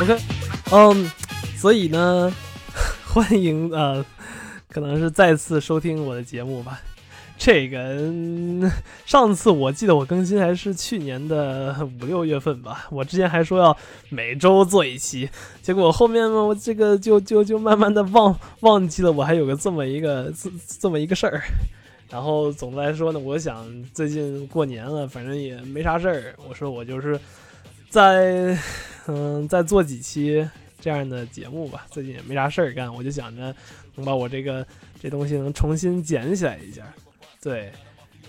OK，嗯，所以呢，欢迎呃，可能是再次收听我的节目吧。这个 上次我记得我更新还是去年的五六月份吧，我之前还说要每周做一期，结果后面呢，我这个就就就慢慢的忘忘记了，我还有个这么一个这这么一个事儿。然后总的来说呢，我想最近过年了，反正也没啥事儿，我说我就是在嗯再做几期这样的节目吧，最近也没啥事儿干，我就想着能把我这个这东西能重新捡起来一下。对，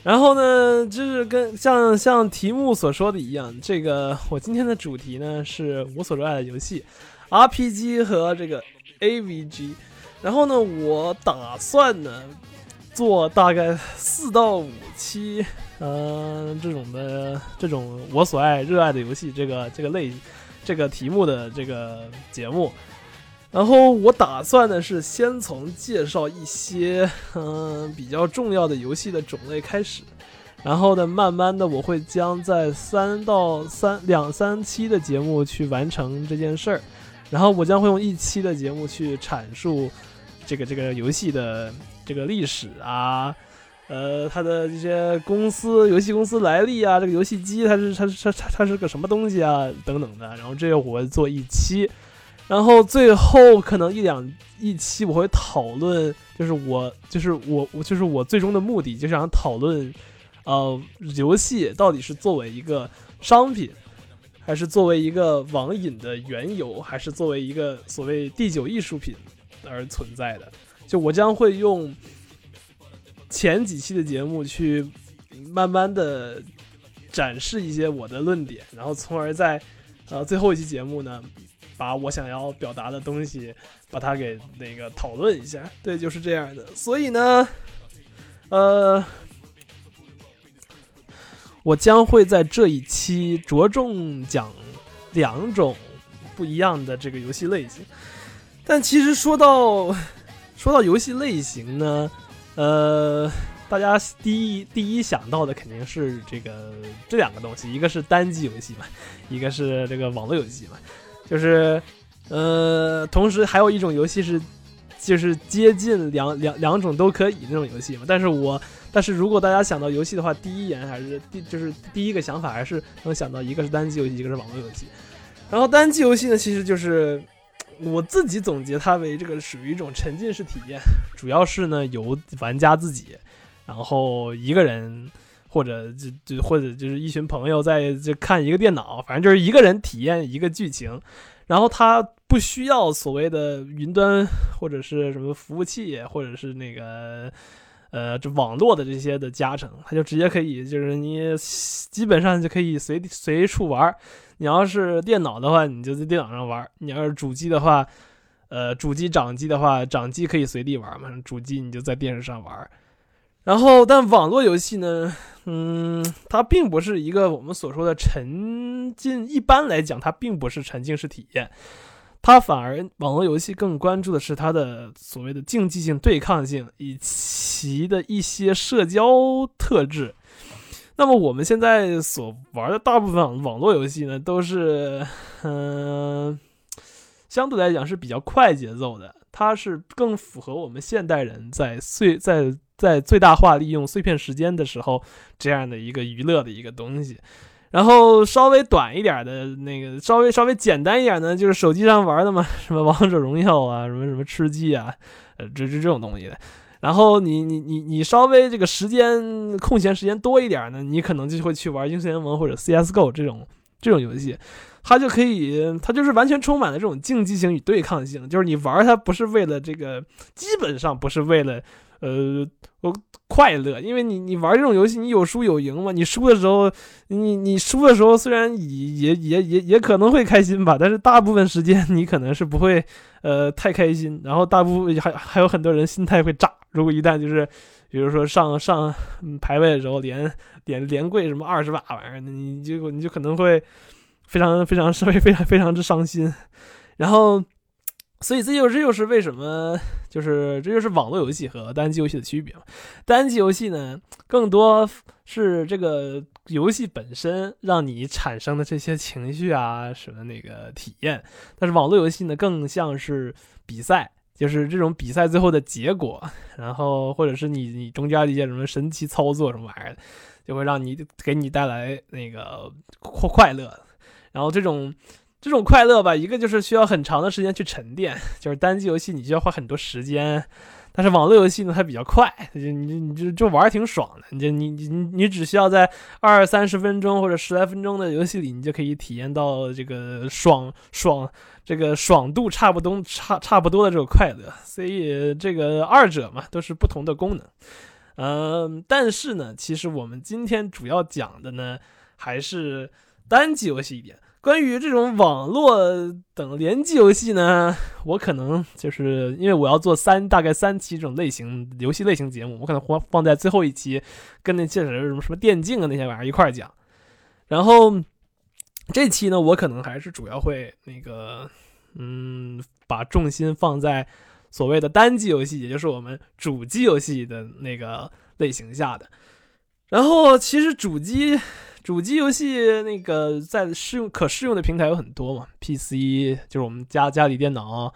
然后呢，就是跟像像题目所说的一样，这个我今天的主题呢是我所热爱的游戏，RPG 和这个 AVG。然后呢，我打算呢做大概四到五期，嗯，这种的这种我所爱热爱的游戏这个这个类这个题目的这个节目。然后我打算的是先从介绍一些嗯比较重要的游戏的种类开始，然后呢，慢慢的我会将在三到三两三期的节目去完成这件事儿，然后我将会用一期的节目去阐述这个这个游戏的这个历史啊，呃，它的这些公司游戏公司来历啊，这个游戏机它是它是它它是个什么东西啊等等的，然后这个我做一期。然后最后可能一两一期我会讨论，就是我就是我我就是我最终的目的，就是想讨论，呃，游戏到底是作为一个商品，还是作为一个网瘾的缘由，还是作为一个所谓第九艺术品而存在的？就我将会用前几期的节目去慢慢的展示一些我的论点，然后从而在呃最后一期节目呢。把我想要表达的东西，把它给那个讨论一下，对，就是这样的。所以呢，呃，我将会在这一期着重讲两种不一样的这个游戏类型。但其实说到说到游戏类型呢，呃，大家第一第一想到的肯定是这个这两个东西，一个是单机游戏嘛，一个是这个网络游戏嘛。就是，呃，同时还有一种游戏是，就是接近两两两种都可以那种游戏嘛。但是我，但是如果大家想到游戏的话，第一眼还是第就是第一个想法还是能想到一个是单机游戏，一个是网络游戏。然后单机游戏呢，其实就是我自己总结它为这个属于一种沉浸式体验，主要是呢由玩家自己，然后一个人。或者就就或者就是一群朋友在就看一个电脑，反正就是一个人体验一个剧情，然后他不需要所谓的云端或者是什么服务器，或者是那个呃这网络的这些的加成，它就直接可以就是你基本上就可以随随处玩。你要是电脑的话，你就在电脑上玩；你要是主机的话，呃主机掌机的话，掌机可以随地玩嘛，主机你就在电视上玩。然后，但网络游戏呢，嗯，它并不是一个我们所说的沉浸。一般来讲，它并不是沉浸式体验，它反而网络游戏更关注的是它的所谓的竞技性、对抗性以及的一些社交特质。那么我们现在所玩的大部分网络游戏呢，都是，嗯，相对来讲是比较快节奏的，它是更符合我们现代人在碎在。在最大化利用碎片时间的时候，这样的一个娱乐的一个东西，然后稍微短一点的那个，稍微稍微简单一点的，就是手机上玩的嘛，什么王者荣耀啊，什么什么吃鸡啊，呃，这这这种东西的。然后你你你你稍微这个时间空闲时间多一点呢，你可能就会去玩英雄联盟或者 CS:GO 这种这种游戏，它就可以，它就是完全充满了这种竞技性与对抗性，就是你玩它不是为了这个，基本上不是为了。呃，我快乐，因为你你玩这种游戏，你有输有赢嘛。你输的时候，你你输的时候，虽然也也也也也可能会开心吧，但是大部分时间你可能是不会呃太开心。然后大部分还还有很多人心态会炸。如果一旦就是，比如说上上排位的时候连连连跪什么二十把玩意儿，你就你就可能会非常非常稍微非常非常之伤心。然后。所以这又这又是为什么？就是这就是网络游戏和单机游戏的区别嘛。单机游戏呢，更多是这个游戏本身让你产生的这些情绪啊什么那个体验，但是网络游戏呢，更像是比赛，就是这种比赛最后的结果，然后或者是你你中间的一些什么神奇操作什么玩意儿，就会让你给你带来那个快快乐，然后这种。这种快乐吧，一个就是需要很长的时间去沉淀，就是单机游戏你需要花很多时间，但是网络游戏呢它比较快，你你你就就玩挺爽的，你就你你你只需要在二三十分钟或者十来分钟的游戏里，你就可以体验到这个爽爽这个爽度差不多差差不多的这种快乐，所以这个二者嘛都是不同的功能，嗯，但是呢，其实我们今天主要讲的呢还是单机游戏一点。关于这种网络等联机游戏呢，我可能就是因为我要做三大概三期这种类型游戏类型节目，我可能放放在最后一期，跟那些什么什么电竞啊那些玩意儿一块儿讲。然后这期呢，我可能还是主要会那个，嗯，把重心放在所谓的单机游戏，也就是我们主机游戏的那个类型下的。然后其实主机。主机游戏那个在适用可适用的平台有很多嘛，PC 就是我们家家里电脑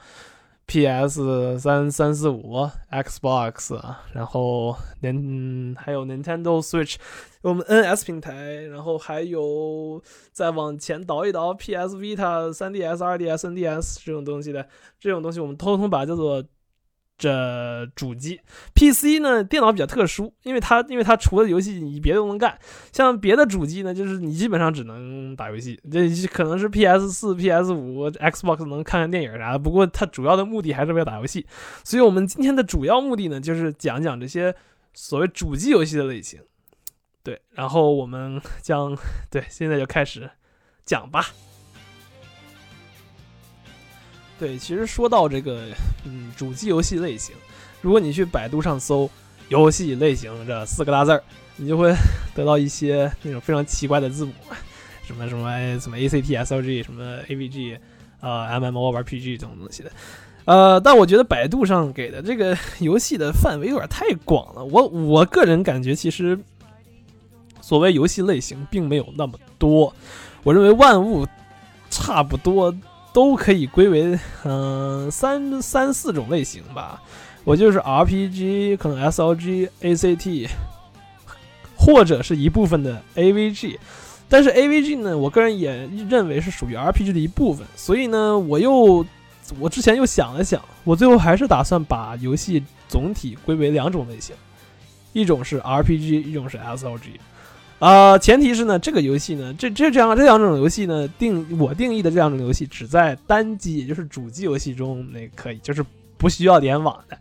，PS 三三四五，Xbox，然后连还有 Nintendo Switch，我们 NS 平台，然后还有再往前倒一倒，PS Vita、3DS、2DS、NDS 这种东西的，这种东西我们通通把叫做。这主机 PC 呢，电脑比较特殊，因为它因为它除了游戏，你别的都能干。像别的主机呢，就是你基本上只能打游戏。这可能是 PS 四、PS 五、Xbox 能看看电影啥的。不过它主要的目的还是为了打游戏。所以我们今天的主要目的呢，就是讲讲这些所谓主机游戏的类型。对，然后我们将对现在就开始讲吧。对，其实说到这个，嗯，主机游戏类型，如果你去百度上搜“游戏类型”这四个大字儿，你就会 得到一些那种非常奇怪的字母，什么什么什么 A C T S L G，什么 A V G，呃 M M O R P G 这种东西的。呃，但我觉得百度上给的这个游戏的范围有点太广了。我我个人感觉，其实所谓游戏类型并没有那么多。我认为万物差不多。都可以归为嗯三三四种类型吧，我就是 RPG，可能 SLG、ACT，或者是一部分的 AVG，但是 AVG 呢，我个人也认为是属于 RPG 的一部分，所以呢，我又我之前又想了想，我最后还是打算把游戏总体归为两种类型，一种是 RPG，一种是 SLG。啊，前提是呢，这个游戏呢，这这这样这两种游戏呢，定我定义的这两种游戏只在单机，也就是主机游戏中那可以，就是不需要联网的，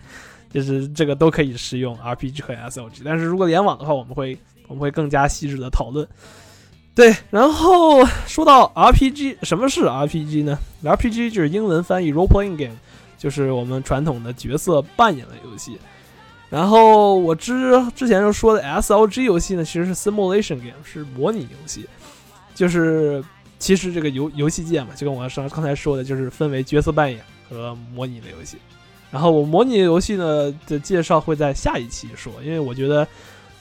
就是这个都可以使用 RPG 和 SLG。但是如果联网的话，我们会我们会更加细致的讨论。对，然后说到 RPG，什么是 RPG 呢？RPG 就是英文翻译 role playing game，就是我们传统的角色扮演的游戏。然后我之之前就说的 SLG 游戏呢，其实是 simulation game，是模拟游戏。就是其实这个游游戏界嘛，就跟我上刚才说的，就是分为角色扮演和模拟的游戏。然后我模拟游戏呢的介绍会在下一期说，因为我觉得，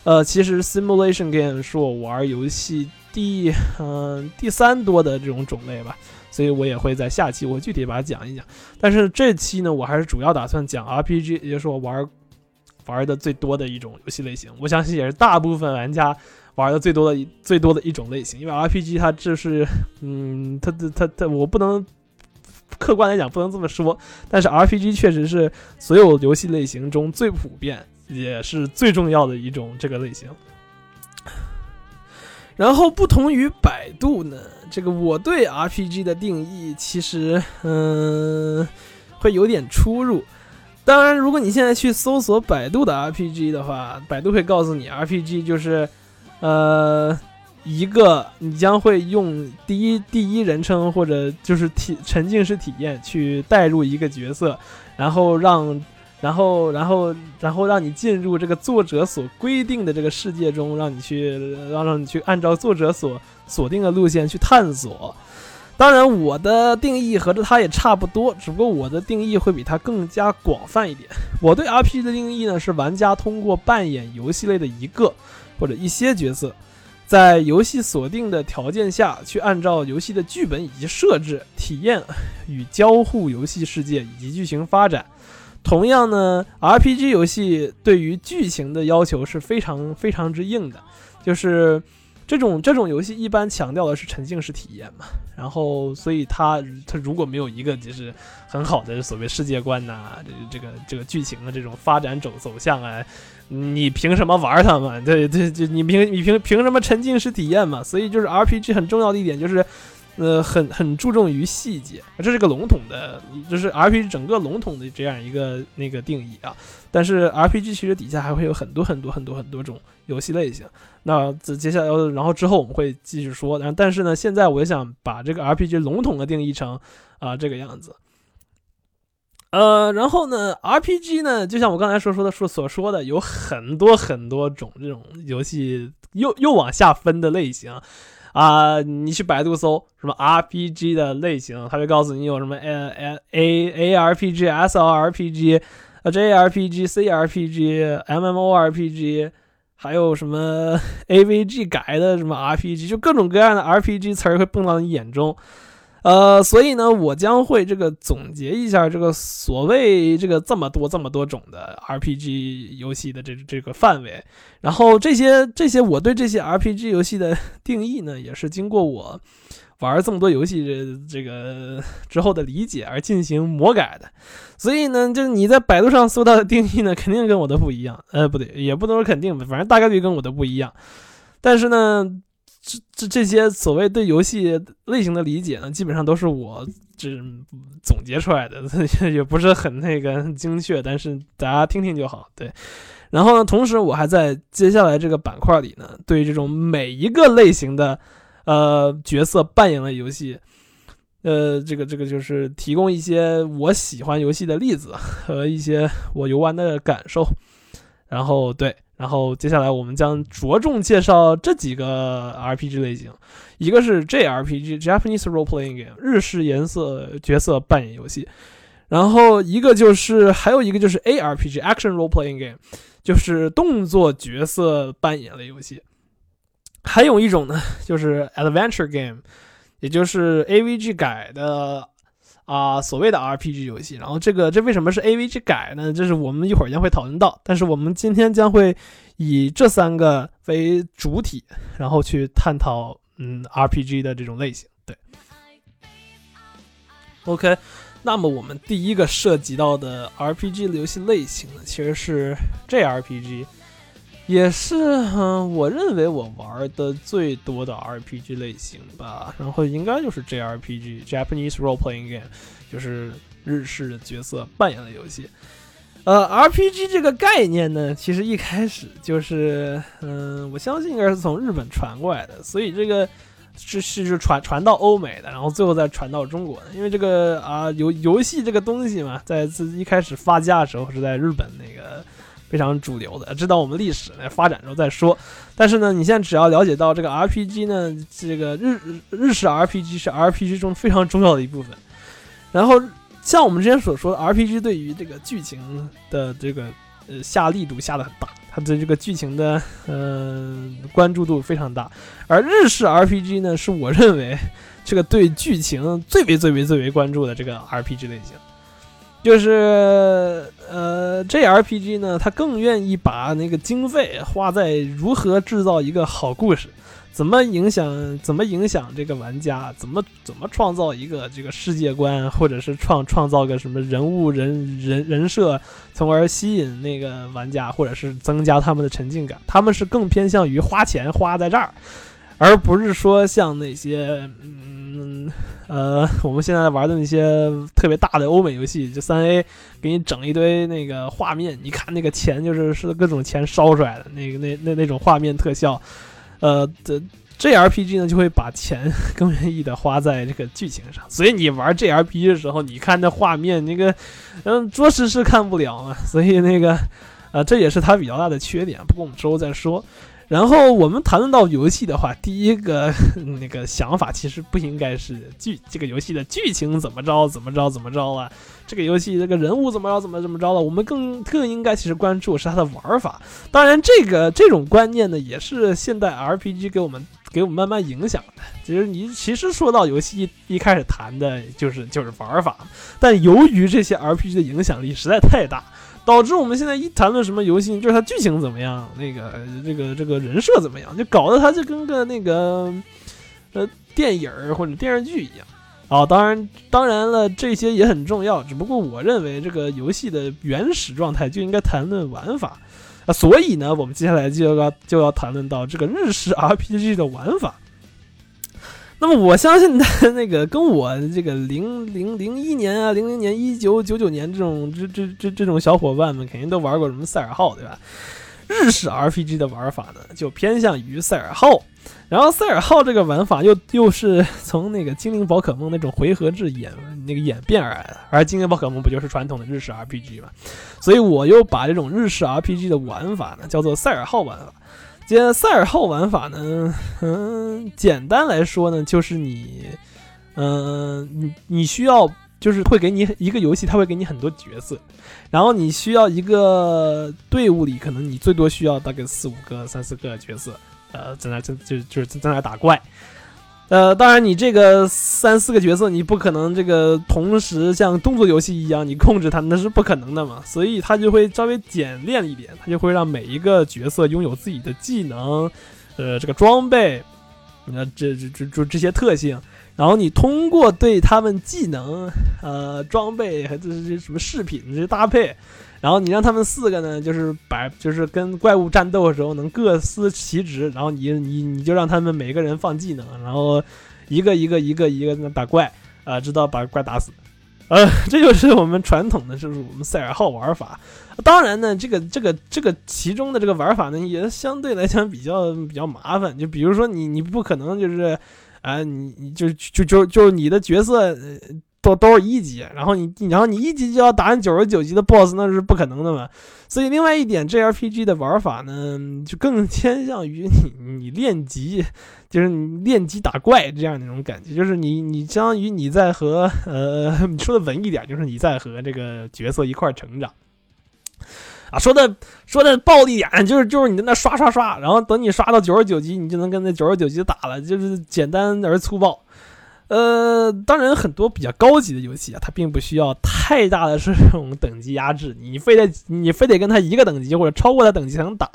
呃，其实 simulation game 是我玩游戏第嗯第三多的这种种类吧，所以我也会在下期我具体把它讲一讲。但是这期呢，我还是主要打算讲 RPG，也就是我玩。玩的最多的一种游戏类型，我相信也是大部分玩家玩的最多的最多的一种类型。因为 RPG 它这是，嗯，它它它它，我不能客观来讲不能这么说，但是 RPG 确实是所有游戏类型中最普遍也是最重要的一种这个类型。然后不同于百度呢，这个我对 RPG 的定义其实，嗯，会有点出入。当然，如果你现在去搜索百度的 RPG 的话，百度会告诉你，RPG 就是，呃，一个你将会用第一第一人称或者就是体沉浸式体验去带入一个角色，然后让，然后然后然后让你进入这个作者所规定的这个世界中，让你去让让你去按照作者所锁定的路线去探索。当然，我的定义和着他也差不多，只不过我的定义会比他更加广泛一点。我对 RPG 的定义呢，是玩家通过扮演游戏类的一个或者一些角色，在游戏锁定的条件下去按照游戏的剧本以及设置、体验与交互游戏世界以及剧情发展。同样呢，RPG 游戏对于剧情的要求是非常非常之硬的，就是。这种这种游戏一般强调的是沉浸式体验嘛，然后所以它它如果没有一个就是很好的所谓世界观呐，这这个这个剧情的这种发展走走向啊，你凭什么玩它嘛？对对，就你凭你凭凭什么沉浸式体验嘛？所以就是 RPG 很重要的一点就是。呃，很很注重于细节，这是个笼统的，就是 RPG 整个笼统的这样一个那个定义啊。但是 RPG 其实底下还会有很多很多很多很多种游戏类型。那这接下来，然后之后我们会继续说。但但是呢，现在我想把这个 RPG 笼统的定义成啊这个样子。呃，然后呢，RPG 呢，就像我刚才说说的说所说的，有很多很多种这种游戏又又往下分的类型。啊，你去百度搜什么 RPG 的类型，它会告诉你有什么 A A A A R P G S L R P G 啊 J R P G C R P G M M O R P G，还有什么 A V G 改的什么 R P G，就各种各样的 R P G 词儿会蹦到你眼中。呃，所以呢，我将会这个总结一下这个所谓这个这么多这么多种的 RPG 游戏的这这个范围，然后这些这些我对这些 RPG 游戏的 定义呢，也是经过我玩这么多游戏这这个之后的理解而进行魔改的，所以呢，就是你在百度上搜到的定义呢，肯定跟我的不一样，呃，不对，也不能说肯定吧，反正大概率跟我的不一样，但是呢。这这这些所谓对游戏类型的理解呢，基本上都是我这总结出来的，也不是很那个精确，但是大家听听就好。对，然后呢，同时我还在接下来这个板块里呢，对这种每一个类型的呃角色扮演的游戏，呃，这个这个就是提供一些我喜欢游戏的例子和一些我游玩的感受，然后对。然后接下来我们将着重介绍这几个 RPG 类型，一个是 JRPG（Japanese Role Playing Game） 日式颜色角色扮演游戏，然后一个就是还有一个就是 ARPG（Action Role Playing Game），就是动作角色扮演类游戏，还有一种呢就是 Adventure Game，也就是 AVG 改的。啊，所谓的 RPG 游戏，然后这个这为什么是 AVG 改呢？这是我们一会儿将会讨论到。但是我们今天将会以这三个为主体，然后去探讨嗯 RPG 的这种类型。对，OK，那么我们第一个涉及到的 RPG 的游戏类型呢，其实是 JRPG。也是，嗯，我认为我玩的最多的 RPG 类型吧，然后应该就是 JRPG（Japanese Role Playing Game），就是日式角色扮演的游戏。呃，RPG 这个概念呢，其实一开始就是，嗯，我相信应该是从日本传过来的，所以这个是是是传传到欧美的，然后最后再传到中国的。因为这个啊，游游戏这个东西嘛，在自一开始发家的时候是在日本那个。非常主流的，知道我们历史来发展之后再说。但是呢，你现在只要了解到这个 RPG 呢，这个日日式 RPG 是 RPG 中非常重要的一部分。然后像我们之前所说的，RPG 对于这个剧情的这个呃下力度下的很大，它的这个剧情的呃关注度非常大。而日式 RPG 呢，是我认为这个对剧情最为最为最为关注的这个 RPG 类型。就是呃，JRPG 呢，他更愿意把那个经费花在如何制造一个好故事，怎么影响，怎么影响这个玩家，怎么怎么创造一个这个世界观，或者是创创造个什么人物人人人设，从而吸引那个玩家，或者是增加他们的沉浸感。他们是更偏向于花钱花在这儿，而不是说像那些嗯。呃，我们现在玩的那些特别大的欧美游戏，就三 A，给你整一堆那个画面，你看那个钱就是是各种钱烧出来的那个那那那种画面特效，呃，这 JRPG 呢就会把钱更愿意的花在这个剧情上，所以你玩 JRPG 的时候，你看那画面，那个嗯，着实是看不了啊，所以那个呃，这也是它比较大的缺点，不过我们之后再说。然后我们谈论到游戏的话，第一个 那个想法其实不应该是剧这个游戏的剧情怎么着怎么着怎么着啊，这个游戏这个人物怎么着怎么怎么着了，我们更更应该其实关注是它的玩法。当然，这个这种观念呢，也是现代 RPG 给我们给我们慢慢影响的。其实你其实说到游戏一开始谈的就是就是玩法，但由于这些 RPG 的影响力实在太大。导致我们现在一谈论什么游戏，就是它剧情怎么样，那个这个这个人设怎么样，就搞得它就跟个那个呃电影或者电视剧一样。啊，当然当然了，这些也很重要。只不过我认为这个游戏的原始状态就应该谈论玩法啊，所以呢，我们接下来就要就要谈论到这个日式 RPG 的玩法。那么我相信他那个跟我这个零零零一年啊，零零年、一九九九年这种这这这这种小伙伴们肯定都玩过什么赛尔号，对吧？日式 RPG 的玩法呢，就偏向于赛尔号。然后赛尔号这个玩法又又是从那个精灵宝可梦那种回合制演那个演变而来的，而精灵宝可梦不就是传统的日式 RPG 嘛？所以我又把这种日式 RPG 的玩法呢，叫做赛尔号玩法。这赛尔号玩法呢，嗯，简单来说呢，就是你，嗯，你你需要就是会给你一个游戏，它会给你很多角色，然后你需要一个队伍里，可能你最多需要大概四五个、三四个角色，呃，在那就就就是在那打怪。呃，当然，你这个三四个角色，你不可能这个同时像动作游戏一样，你控制它那是不可能的嘛，所以它就会稍微简练一点，它就会让每一个角色拥有自己的技能，呃，这个装备，那这这这这这些特性，然后你通过对他们技能、呃装备和这这什么饰品这些搭配。然后你让他们四个呢，就是摆，就是跟怪物战斗的时候能各司其职。然后你你你就让他们每个人放技能，然后一个一个一个一个那打怪啊，直到把怪打死。呃，这就是我们传统的，就是我们赛尔号玩法。当然呢，这个这个这个其中的这个玩法呢，也相对来讲比较比较麻烦。就比如说你你不可能就是啊，你你就就就就是你的角色。都都是一级，然后你，然后你一级就要打九十九级的 BOSS，那是不可能的嘛。所以，另外一点，JRPG 的玩法呢，就更偏向于你，你练级，就是你练级打怪这样那种感觉，就是你，你相当于你在和，呃，你说的文一点，就是你在和这个角色一块成长。啊，说的说的暴力点，就是就是你在那刷刷刷，然后等你刷到九十九级，你就能跟那九十九级打了，就是简单而粗暴。呃，当然，很多比较高级的游戏啊，它并不需要太大的这种等级压制，你非得你非得跟他一个等级或者超过他等级才能打。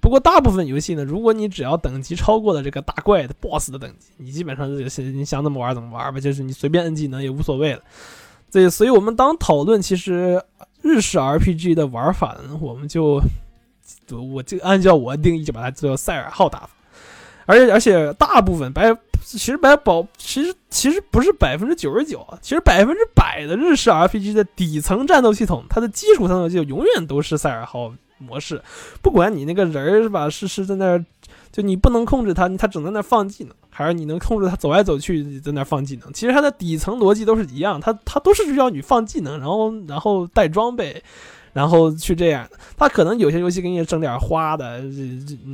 不过，大部分游戏呢，如果你只要等级超过了这个打怪的 BOSS 的等级，你基本上就是你想怎么玩怎么玩吧，就是你随便摁技能也无所谓了。对，所以我们当讨论其实日式 RPG 的玩法呢，我们就我就按照我的定义，就把它叫做赛尔号打法。而且而且，大部分百其实百保其实其实不是百分之九十九啊，其实百分之百的日式 RPG 的底层战斗系统，它的基础战斗系统永远都是赛尔号模式。不管你那个人是吧，是是在那儿，就你不能控制他，他只能在那放技能，还是你能控制他走来走去在那放技能。其实它的底层逻辑都是一样，它它都是需要你放技能，然后然后带装备。然后去这样，他可能有些游戏给你整点花的，这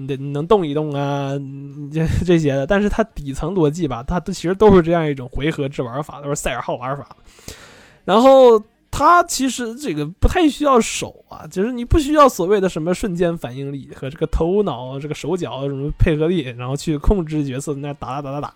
这你能动一动啊，这这些的。但是它底层逻辑吧，它其实都是这样一种回合制玩法，都是赛尔号玩法。然后它其实这个不太需要手啊，就是你不需要所谓的什么瞬间反应力和这个头脑、这个手脚什么配合力，然后去控制角色那打打打打打。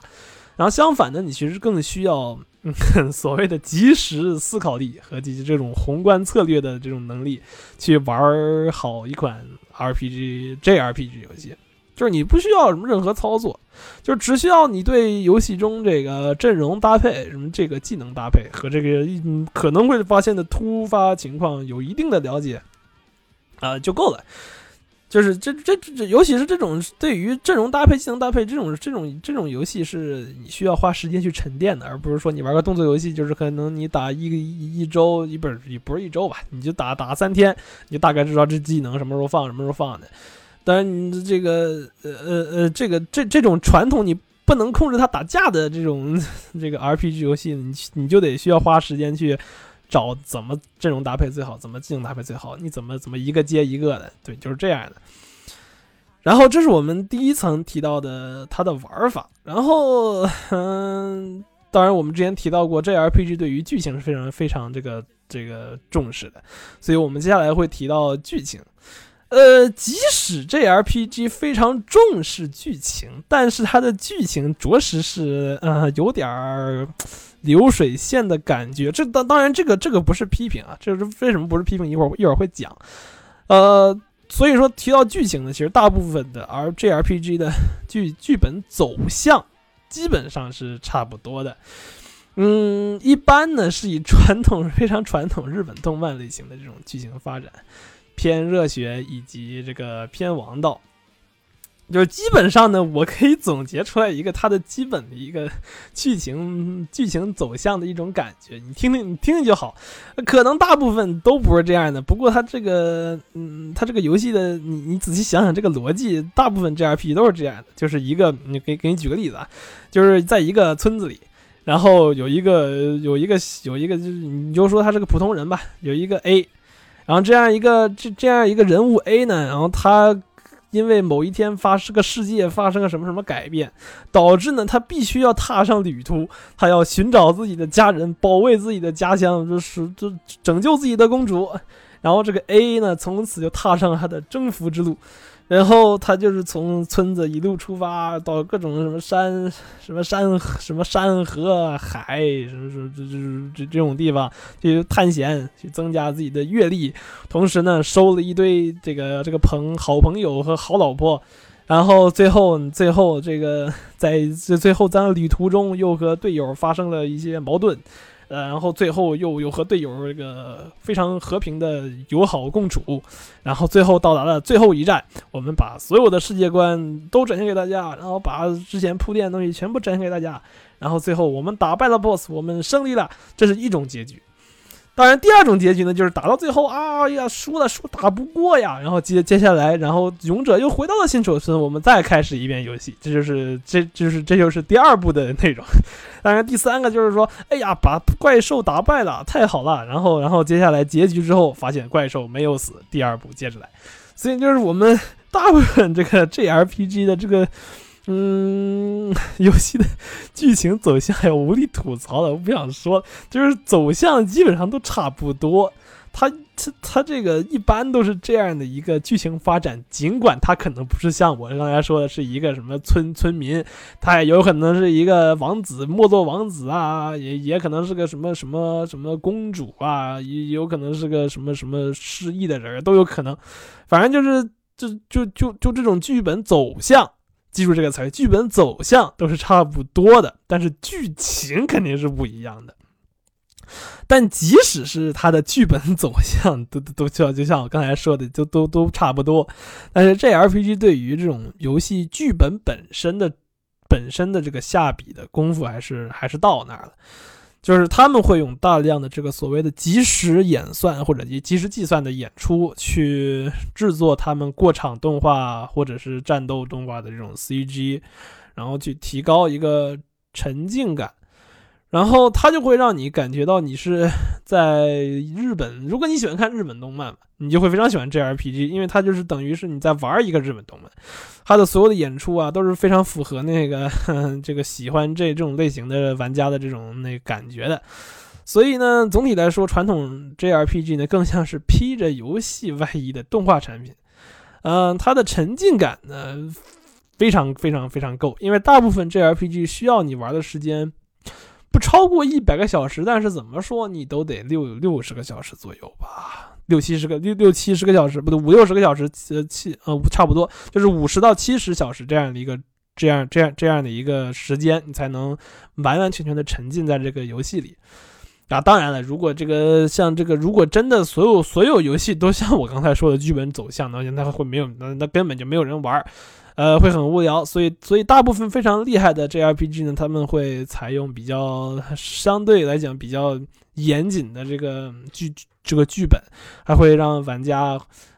然后相反的，你其实更需要 所谓的及时思考力和及这种宏观策略的这种能力，去玩好一款 RPG JRPG 游戏。就是你不需要什么任何操作，就只需要你对游戏中这个阵容搭配、什么这个技能搭配和这个可能会发现的突发情况有一定的了解啊就够了。就是这这这，尤其是这种对于阵容搭配、技能搭配这种这种这种游戏，是你需要花时间去沉淀的，而不是说你玩个动作游戏，就是可能你打一个一周，一不是也不是一周吧，你就打打三天，你大概知道这技能什么时候放，什么时候放的。当然，你这个呃呃呃，这个这这种传统你不能控制它打架的这种 这个 RPG 游戏，你你就得需要花时间去。找怎么阵容搭配最好，怎么技能搭配最好，你怎么怎么一个接一个的，对，就是这样的。然后这是我们第一层提到的它的玩法。然后，嗯，当然我们之前提到过，JRPG 对于剧情是非常非常这个这个重视的，所以我们接下来会提到剧情。呃，即使 JRPG 非常重视剧情，但是它的剧情着实是呃有点儿流水线的感觉。这当当然，这个这个不是批评啊，这是为什么不是批评？一会儿一会儿会讲。呃。所以说提到剧情呢，其实大部分的 R J R P G 的剧剧本走向基本上是差不多的。嗯，一般呢是以传统非常传统日本动漫类型的这种剧情发展，偏热血以及这个偏王道。就是基本上呢，我可以总结出来一个它的基本的一个剧情剧情走向的一种感觉，你听听你听听就好。可能大部分都不是这样的，不过它这个嗯，它这个游戏的你你仔细想想这个逻辑，大部分 G R P 都是这样的，就是一个你给给你举个例子啊，就是在一个村子里，然后有一个有一个有一个就是你就说他是个普通人吧，有一个 A，然后这样一个这这样一个人物 A 呢，然后他。因为某一天发生个世界发生了什么什么改变，导致呢他必须要踏上旅途，他要寻找自己的家人，保卫自己的家乡，就是就拯救自己的公主。然后这个 A 呢，从此就踏上了他的征服之路。然后他就是从村子一路出发，到各种什么山、什么山、什么山河海，什么什么这这这这种地方去探险，去增加自己的阅历。同时呢，收了一堆这个这个朋好朋友和好老婆。然后最后最后这个在这最后在旅途中又和队友发生了一些矛盾。呃，然后最后又又和队友这个非常和平的友好共处，然后最后到达了最后一站，我们把所有的世界观都展现给大家，然后把之前铺垫的东西全部展现给大家，然后最后我们打败了 BOSS，我们胜利了，这是一种结局。当然，第二种结局呢，就是打到最后啊呀，输了，输打不过呀，然后接接下来，然后勇者又回到了新手村，我们再开始一遍游戏，这就是这就是这就是第二部的内容。当然，第三个就是说，哎呀，把怪兽打败了，太好了，然后然后接下来结局之后，发现怪兽没有死，第二部接着来。所以就是我们大部分这个 JRPG 的这个。嗯，游戏的剧情走向有无力吐槽的，我不想说，就是走向基本上都差不多。它它它这个一般都是这样的一个剧情发展，尽管它可能不是像我刚才说的是一个什么村村民，它也有可能是一个王子没落王子啊，也也可能是个什么什么什么公主啊，也有可能是个什么什么失忆的人都有可能。反正就是就就就就这种剧本走向。记住这个词儿，剧本走向都是差不多的，但是剧情肯定是不一样的。但即使是它的剧本走向都都都像就像我刚才说的，就都都差不多。但是这 RPG 对于这种游戏剧本本身的本身的这个下笔的功夫，还是还是到那儿了。就是他们会用大量的这个所谓的即时演算或者即即时计算的演出去制作他们过场动画或者是战斗动画的这种 CG，然后去提高一个沉浸感。然后它就会让你感觉到你是 在日本。如果你喜欢看日本动漫，你就会非常喜欢 JRPG，因为它就是等于是你在玩一个日本动漫。它的所有的演出啊都是非常符合那个 这个喜欢这这种类型的玩家的这种那感觉的。所以呢，总体来说，传统 JRPG 呢更像是披着游戏外衣的动画产品。嗯，它的沉浸感呢非常非常非常够，因为大部分 JRPG 需要你玩的时间。不超过一百个小时，但是怎么说你都得六六十个小时左右吧，六七十个六六七十个小时，不对，五六十个小时，呃七呃差不多就是五十到七十小时这样的一个这样这样这样的一个时间，你才能完完全全的沉浸在这个游戏里。啊，当然了，如果这个像这个，如果真的所有所有游戏都像我刚才说的剧本走向，那那会没有那那根本就没有人玩。呃，会很无聊，所以所以大部分非常厉害的 JRPG 呢，他们会采用比较相对来讲比较严谨的这个剧这个剧本，还会让玩家，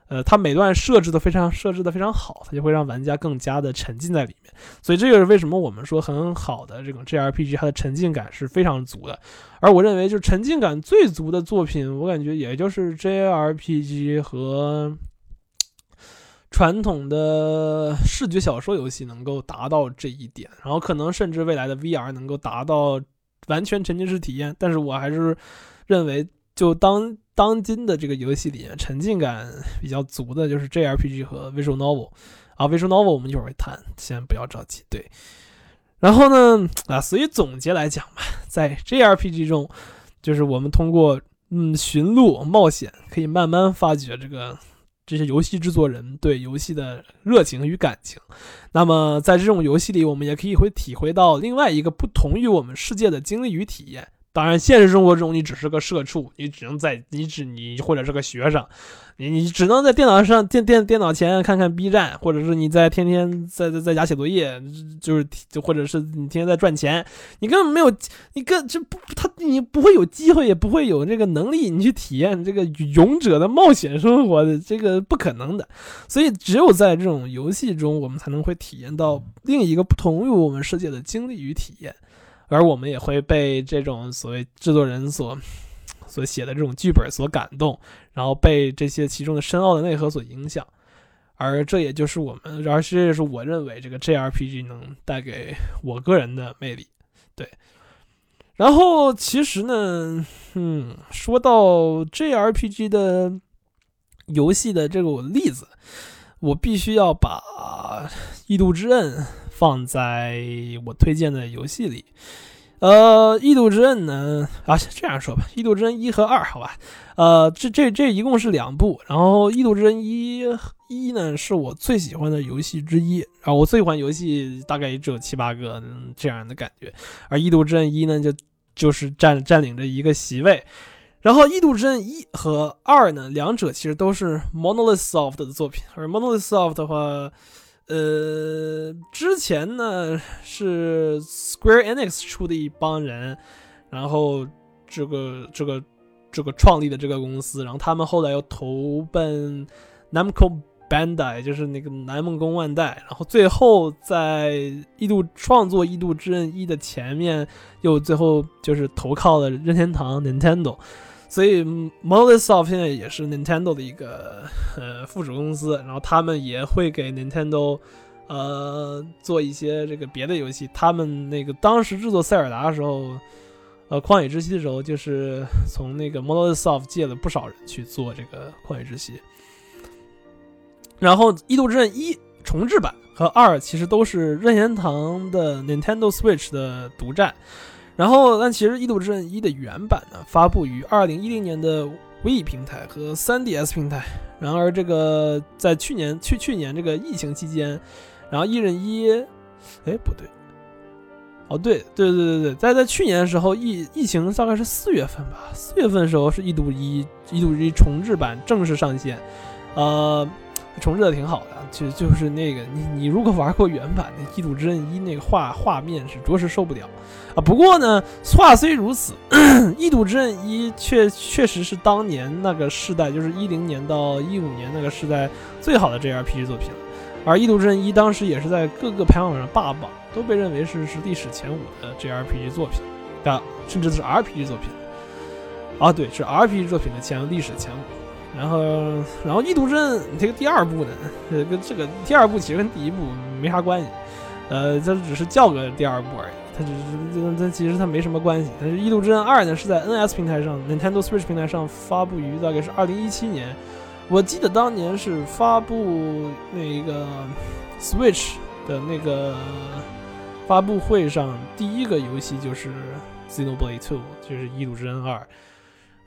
呃，他每段设置的非常设置的非常好，它就会让玩家更加的沉浸在里面。所以这就是为什么我们说很好的这种 JRPG，它的沉浸感是非常足的。而我认为，就是沉浸感最足的作品，我感觉也就是 JRPG 和。传统的视觉小说游戏能够达到这一点，然后可能甚至未来的 VR 能够达到完全沉浸式体验。但是我还是认为，就当当今的这个游戏里面，沉浸感比较足的就是 JRPG 和 Visual Novel。啊，Visual Novel 我们一会儿会谈，先不要着急。对，然后呢，啊，所以总结来讲吧，在 JRPG 中，就是我们通过嗯寻路冒险，可以慢慢发掘这个。这些游戏制作人对游戏的热情与感情，那么在这种游戏里，我们也可以会体会到另外一个不同于我们世界的经历与体验。当然，现实生活中你只是个社畜，你只能在你只你或者是个学生。你你只能在电脑上电电电脑前看看 B 站，或者是你在天天在在在家写作业，就是就或者是你天天在赚钱，你根本没有，你根就不他你不会有机会，也不会有这个能力，你去体验这个勇者的冒险生活的这个不可能的。所以只有在这种游戏中，我们才能会体验到另一个不同于我们世界的经历与体验，而我们也会被这种所谓制作人所。所写的这种剧本所感动，然后被这些其中的深奥的内核所影响，而这也就是我们，而这也是我认为这个 JRPG 能带给我个人的魅力。对，然后其实呢，嗯，说到 JRPG 的游戏的这个例子，我必须要把《异度之刃》放在我推荐的游戏里。呃，异度之刃呢？啊，这样说吧，异度之刃一和二，好吧。呃，这这这一共是两部，然后异度之刃一一呢是我最喜欢的游戏之一，然后我最喜欢游戏大概也只有七八个这样的感觉，而异度之刃一呢就就是占占领着一个席位，然后异度之刃一和二呢，两者其实都是 Monolith Soft 的作品，而 Monolith Soft 的话。呃，之前呢是 Square Enix 出的一帮人，然后这个这个这个创立的这个公司，然后他们后来又投奔 Namco Bandai，就是那个南梦宫万代，然后最后在异度创作《异度之刃一》的前面，又最后就是投靠了任天堂 Nintendo。所以，Monolith Soft 现在也是 Nintendo 的一个呃附属公司，然后他们也会给 Nintendo 呃做一些这个别的游戏。他们那个当时制作塞尔达的时候，呃，旷野之息的时候，就是从那个 Monolith Soft 借了不少人去做这个旷野之息。然后，《异度之刃一》重置版和二其实都是任天堂的 Nintendo Switch 的独占。然后，但其实《异度之刃一》的原版呢，发布于二零一零年的 Wii 平台和 3DS 平台。然而，这个在去年去去年这个疫情期间，然后《异刃一》，哎，不对，哦，对对对对对，在在去年的时候，疫疫情大概是四月份吧，四月份的时候是《异度一》《异度一》重置版正式上线，呃。重置的挺好的，就就是那个你你如果玩过原版的《异度之刃一》，那个画画面是着实受不了啊。不过呢，话虽如此，《异度之刃一》确确实是当年那个世代，就是一零年到一五年那个世代最好的 JRPG 作品了。而《异度之刃一》当时也是在各个排行榜上霸榜，都被认为是是历史前五的 JRPG 作品啊，甚至是 RPG 作品。啊，对，是 RPG 作品的前历史前五。然后，然后《异度之刃》这个第二部呢，呃，跟这个第二部其实跟第一部没啥关系，呃，这只是叫个第二部而已，它只是这这其实它没什么关系。但是《异度之刃二》呢是在 NS 平台上，Nintendo Switch 平台上发布于大概是二零一七年，我记得当年是发布那个 Switch 的那个发布会上，第一个游戏就是 Xenoblade Two，就是《异度之刃二》。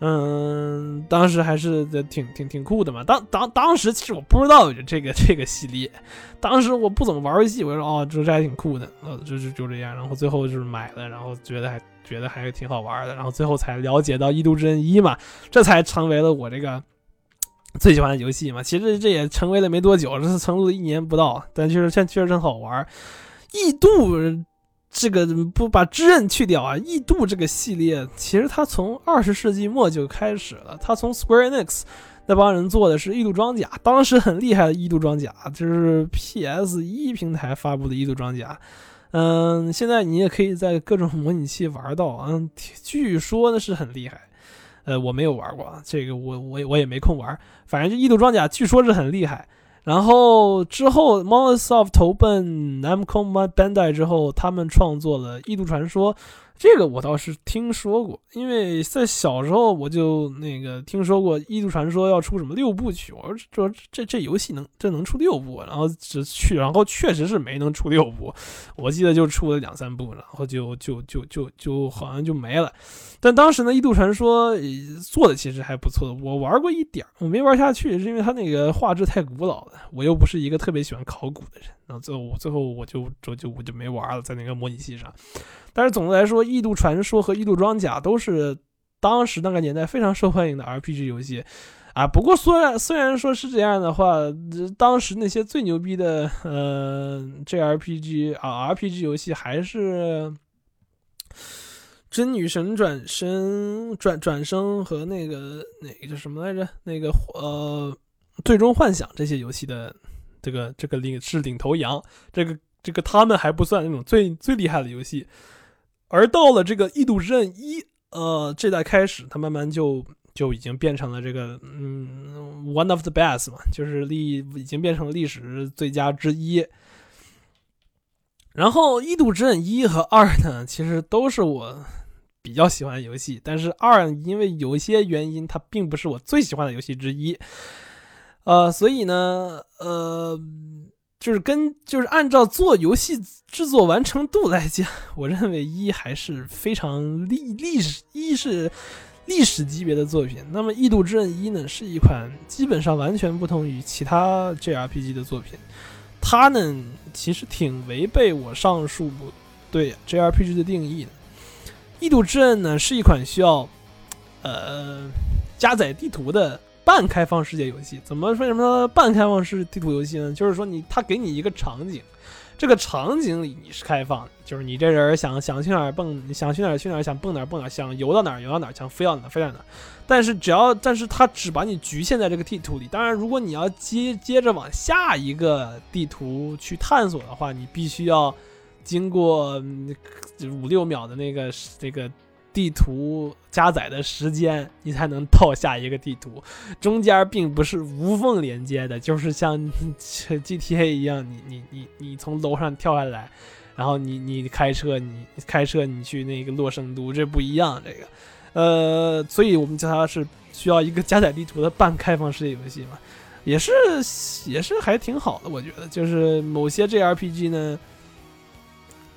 嗯，当时还是挺挺挺酷的嘛。当当当时其实我不知道这个这个系列，当时我不怎么玩游戏，我说哦，这这还挺酷的，呃，就就就这样。然后最后就是买了，然后觉得还觉得还挺好玩的。然后最后才了解到《异度之刃一》嘛，这才成为了我这个最喜欢的游戏嘛。其实这也成为了没多久，这是成都了一年不到，但确实确确实真好玩。异度。这个不把之刃去掉啊？异度这个系列其实它从二十世纪末就开始了。它从 Square Enix 那帮人做的是异度装甲，当时很厉害的异度装甲，就是 PS 一平台发布的异度装甲。嗯，现在你也可以在各种模拟器玩到。嗯，据说呢是很厉害。呃，我没有玩过这个，我我我也没空玩。反正就异度装甲，据说是很厉害。然后之后 Monosoft 投奔 Namco Bandai 之后，他们创作了《异度传说》。这个我倒是听说过，因为在小时候我就那个听说过《异度传说》要出什么六部曲，我说这这这游戏能这能出六部，然后只去，然后确实是没能出六部，我记得就出了两三部，然后就就就就就好像就没了。但当时呢，《异度传说》做的其实还不错，我玩过一点，我没玩下去，是因为它那个画质太古老了，我又不是一个特别喜欢考古的人，然后最后我最后我就就就我就没玩了，在那个模拟器上。但是总的来说，《异度传说》和《异度装甲》都是当时那个年代非常受欢迎的 RPG 游戏啊。不过，虽然虽然说是这样的话，当时那些最牛逼的呃 JRPG 啊 RPG 游戏还是《真女神转身转转生》和那个那个叫什么来着？那个呃《最终幻想》这些游戏的这个这个领是领头羊。这个这个他们还不算那种最最厉害的游戏。而到了这个《异度之刃一》，呃，这代开始，它慢慢就就已经变成了这个，嗯，one of the best 嘛，就是历已经变成了历史最佳之一。然后，《异度之刃一》和二呢，其实都是我比较喜欢的游戏，但是二因为有一些原因，它并不是我最喜欢的游戏之一。呃，所以呢，呃。就是跟就是按照做游戏制作完成度来讲，我认为一还是非常历历史一是历史级别的作品。那么《异度之刃一》呢，是一款基本上完全不同于其他 JRPG 的作品。它呢，其实挺违背我上述对 JRPG 的定义的。《异度之刃》呢，是一款需要呃加载地图的。半开放世界游戏怎么为什么半开放式地图游戏呢？就是说你他给你一个场景，这个场景里你是开放的，就是你这人想想去哪儿蹦，想去哪儿去哪儿，想蹦哪儿蹦哪儿，想游到哪儿游到哪儿，想飞到哪儿飞到哪儿。但是只要，但是他只把你局限在这个地图里。当然，如果你要接接着往下一个地图去探索的话，你必须要经过五六秒的那个这个。地图加载的时间，你才能到下一个地图，中间并不是无缝连接的，就是像 GTA 一样，你你你你从楼上跳下来，然后你你开车，你开车你去那个洛圣都，这不一样，这个，呃，所以我们叫它是需要一个加载地图的半开放世界游戏嘛，也是也是还挺好的，我觉得，就是某些 JRPG 呢。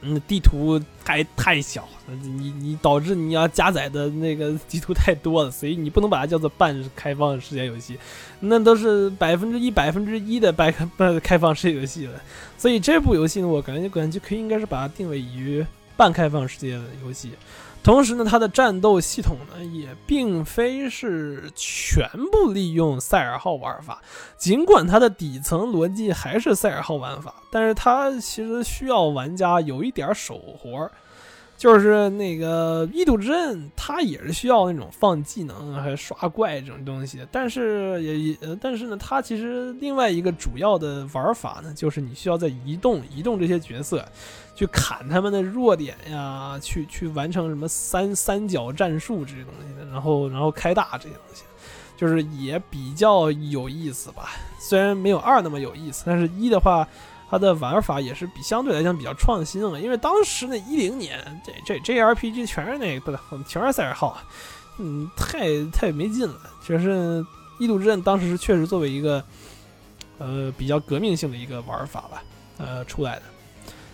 那，地图太太小，你你导致你要加载的那个地图太多了，所以你不能把它叫做半开放世界游戏，那都是百分之一百分之一的半半开放世界游戏了。所以这部游戏呢，我感觉感觉可以应该是把它定位于半开放世界的游戏。同时呢，它的战斗系统呢也并非是全部利用赛尔号玩法，尽管它的底层逻辑还是赛尔号玩法，但是它其实需要玩家有一点手活儿。就是那个异度之刃，它也是需要那种放技能还刷怪这种东西，但是也也，但是呢，它其实另外一个主要的玩法呢，就是你需要在移动移动这些角色，去砍他们的弱点呀，去去完成什么三三角战术这些东西的，然后然后开大这些东西，就是也比较有意思吧。虽然没有二那么有意思，但是一的话。它的玩法也是比相对来讲比较创新了，因为当时那一零年这这 JRPG 全是那个不对全是赛尔号，嗯，太太没劲了。就是《异度之刃》当时确实作为一个呃比较革命性的一个玩法吧，呃出来的。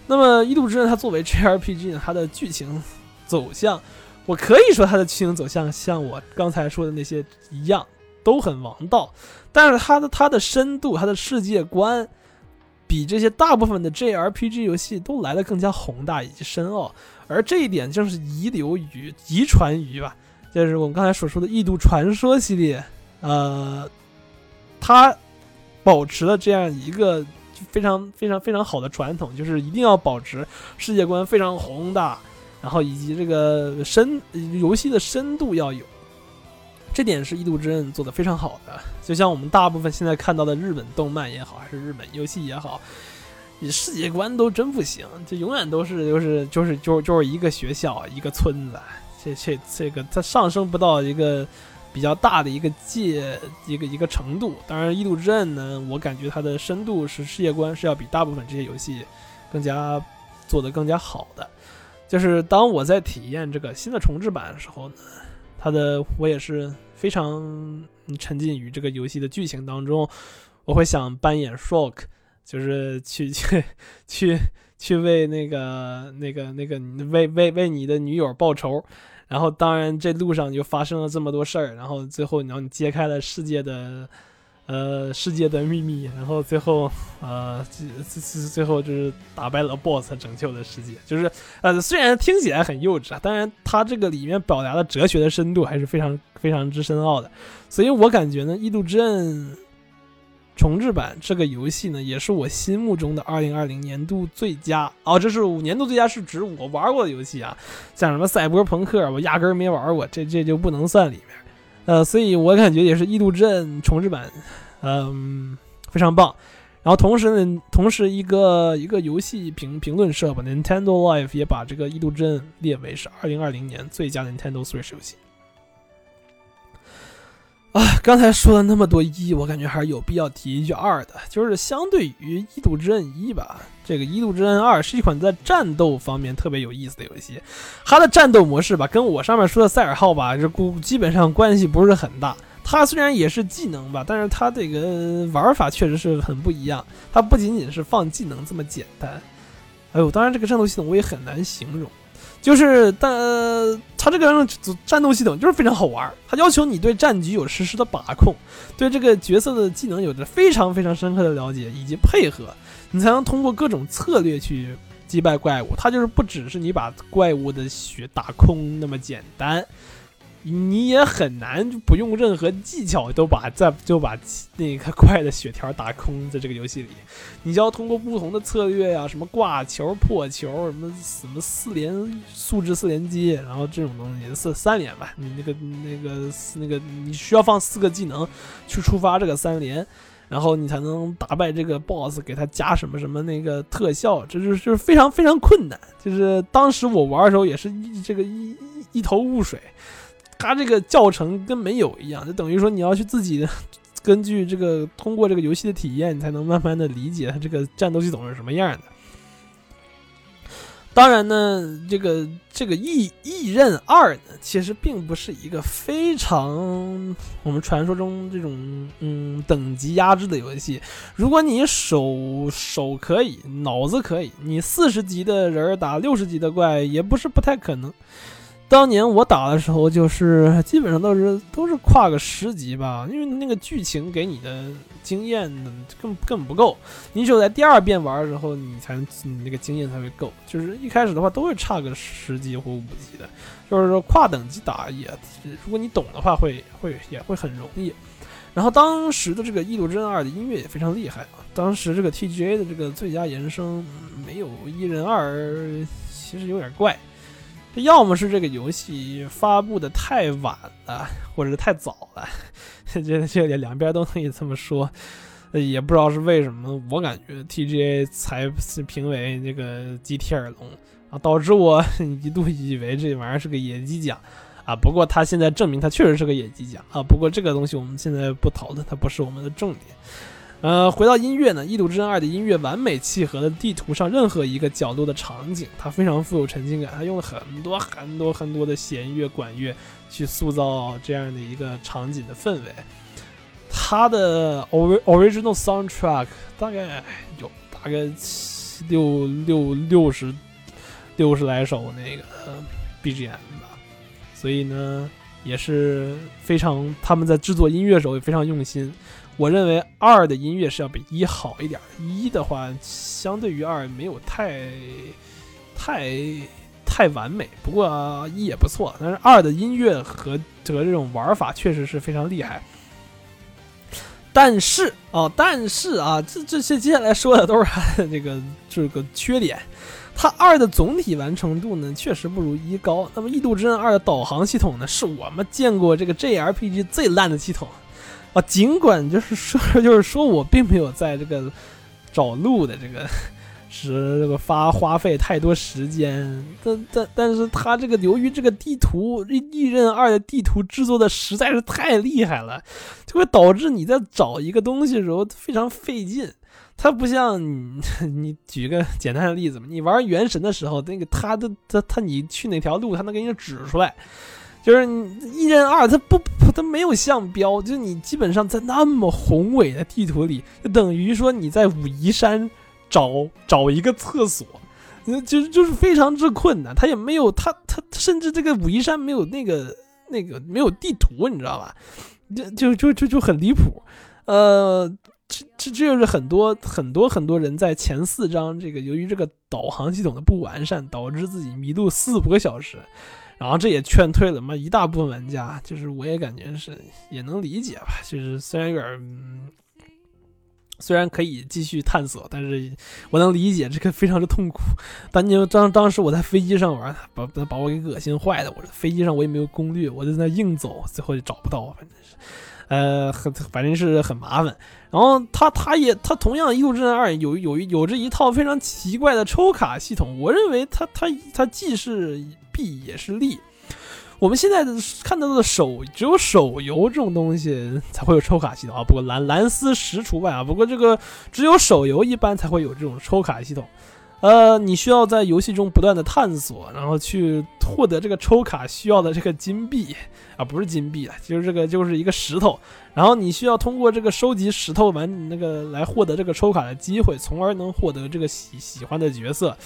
那么《异度之刃》它作为 JRPG 呢，它的剧情走向，我可以说它的剧情走向像我刚才说的那些一样，都很王道，但是它的它的深度，它的世界观。比这些大部分的 JRPG 游戏都来的更加宏大以及深奥，而这一点正是遗留于、遗传于吧，就是我们刚才所说的《异度传说》系列，呃，它保持了这样一个非常非常非常好的传统，就是一定要保持世界观非常宏大，然后以及这个深游戏的深度要有。这点是《异度之刃》做的非常好的，就像我们大部分现在看到的日本动漫也好，还是日本游戏也好，你世界观都真不行，就永远都是就是就是就就是一个学校一个村子，这这这个它上升不到一个比较大的一个界一个一个程度。当然，《异度之刃》呢，我感觉它的深度是世界观是要比大部分这些游戏更加做得更加好的。就是当我在体验这个新的重置版的时候呢，它的我也是非常沉浸于这个游戏的剧情当中，我会想扮演 Shock，就是去去去去为那个那个那个为为为你的女友报仇。然后，当然这路上就发生了这么多事儿，然后最后，然后你揭开了世界的。呃，世界的秘密，然后最后，呃，最最最后就是打败了 BOSS，拯救了世界。就是，呃，虽然听起来很幼稚啊，当然它这个里面表达的哲学的深度还是非常非常之深奥的。所以我感觉呢，《异度之刃》重置版这个游戏呢，也是我心目中的2020年度最佳。哦，这是五年度最佳是指我玩过的游戏啊，像什么赛博朋克，我压根儿没玩过，这这就不能算里面。呃，所以我感觉也是《异度之刃》重置版，嗯，非常棒。然后同时呢，同时一个一个游戏评评论社吧，Nintendo Life 也把这个《异度之刃》列为是2020年最佳 Nintendo Switch 游戏。啊，刚才说了那么多一，我感觉还是有必要提一句二的，就是相对于《异度之刃一》吧，这个《异度之刃二》是一款在战斗方面特别有意思的游戏。它的战斗模式吧，跟我上面说的赛尔号吧，这估基本上关系不是很大。它虽然也是技能吧，但是它这个玩法确实是很不一样。它不仅仅是放技能这么简单。哎呦，当然这个战斗系统我也很难形容。就是，但它这个战斗系统就是非常好玩它要求你对战局有实时的把控，对这个角色的技能有着非常非常深刻的了解以及配合，你才能通过各种策略去击败怪物。它就是不只是你把怪物的血打空那么简单。你也很难就不用任何技巧都把在就把那个怪的血条打空，在这个游戏里，你就要通过不同的策略呀，什么挂球、破球，什么什么四连素质四连击，然后这种东西四三连吧，你那个那个那个你需要放四个技能去触发这个三连，然后你才能打败这个 BOSS，给他加什么什么那个特效，这就是就是非常非常困难。就是当时我玩的时候也是一这个一一一头雾水。它这个教程跟没有一样，就等于说你要去自己 根据这个通过这个游戏的体验，你才能慢慢的理解它这个战斗系统是什么样的。当然呢，这个这个异异刃二呢，其实并不是一个非常我们传说中这种嗯等级压制的游戏。如果你手手可以，脑子可以，你四十级的人打六十级的怪也不是不太可能。当年我打的时候，就是 基本上都是都是跨个十级吧，因为那个剧情给你的经验根根本不够，你只有在第二遍玩的时候，你才你那个经验才会够。就是一开始的话，都会差个十级或五级的，就是说跨等级打也，如果你懂的话，会会也会很容易。然后当时的这个《异度之刃二》的音乐也非常厉害啊，当时这个 TGA 的这个最佳原声没有《异刃二》，其实有点怪。要么是这个游戏发布的太晚了，或者是太早了，这这两边都可以这么说，也不知道是为什么。我感觉 TGA 才评为这个 GT 尔龙啊，导致我 一度以为这玩意儿是个野鸡奖啊。不过他现在证明他确实是个野鸡奖啊。不过这个东西我们现在不讨论，它不是我们的重点。呃，回到音乐呢，《异度之刃二》的音乐完美契合了地图上任何一个角落的场景，它非常富有沉浸感。它用了很多很多很多的弦乐、管乐去塑造这样的一个场景的氛围。它的 original soundtrack 大概有大概七六六六十六十来首那个 BGM 吧，所以呢，也是非常他们在制作音乐的时候也非常用心。我认为二的音乐是要比一好一点，一的话相对于二没有太太太完美，不过一也不错。但是二的音乐和这个这种玩法确实是非常厉害。但是哦，但是啊，这这些接下来说的都是它的这个这个缺点。它二的总体完成度呢，确实不如一高。那么《异度之刃二》的导航系统呢，是我们见过这个 JRPG 最烂的系统。尽管就是说，就是说我并没有在这个找路的这个是这个花花费太多时间，但但但是他这个由于这个地图《利刃二》的地图制作的实在是太厉害了，就会导致你在找一个东西的时候非常费劲。它不像你，你举个简单的例子嘛，你玩原神的时候，那个他的他他你去哪条路，他能给你指出来。就是《一刃二》，它不，它没有向标，就是你基本上在那么宏伟的地图里，就等于说你在武夷山。找找一个厕所，就就是非常之困难。他也没有他他甚至这个武夷山没有那个那个没有地图，你知道吧？就就就就就很离谱。呃，这这这就是很多很多很多人在前四章这个由于这个导航系统的不完善，导致自己迷路四五个小时。然后这也劝退了嘛一大部分玩家。就是我也感觉是也能理解吧。就是虽然有点。虽然可以继续探索，但是我能理解这个非常的痛苦。当年当当时我在飞机上玩，把把我给恶心坏了。我说飞机上我也没有攻略，我就在那硬走，最后就找不到，反正是，呃，很反正是很麻烦。然后他他也他同样《异度之刃二》有有有着一套非常奇怪的抽卡系统，我认为它它它既是弊也是利。我们现在看到的手只有手游这种东西才会有抽卡系统啊，不过蓝蓝丝十除外啊。不过这个只有手游一般才会有这种抽卡系统，呃，你需要在游戏中不断的探索，然后去获得这个抽卡需要的这个金币啊，不是金币啊，就是这个就是一个石头，然后你需要通过这个收集石头完那个来获得这个抽卡的机会，从而能获得这个喜喜欢的角色。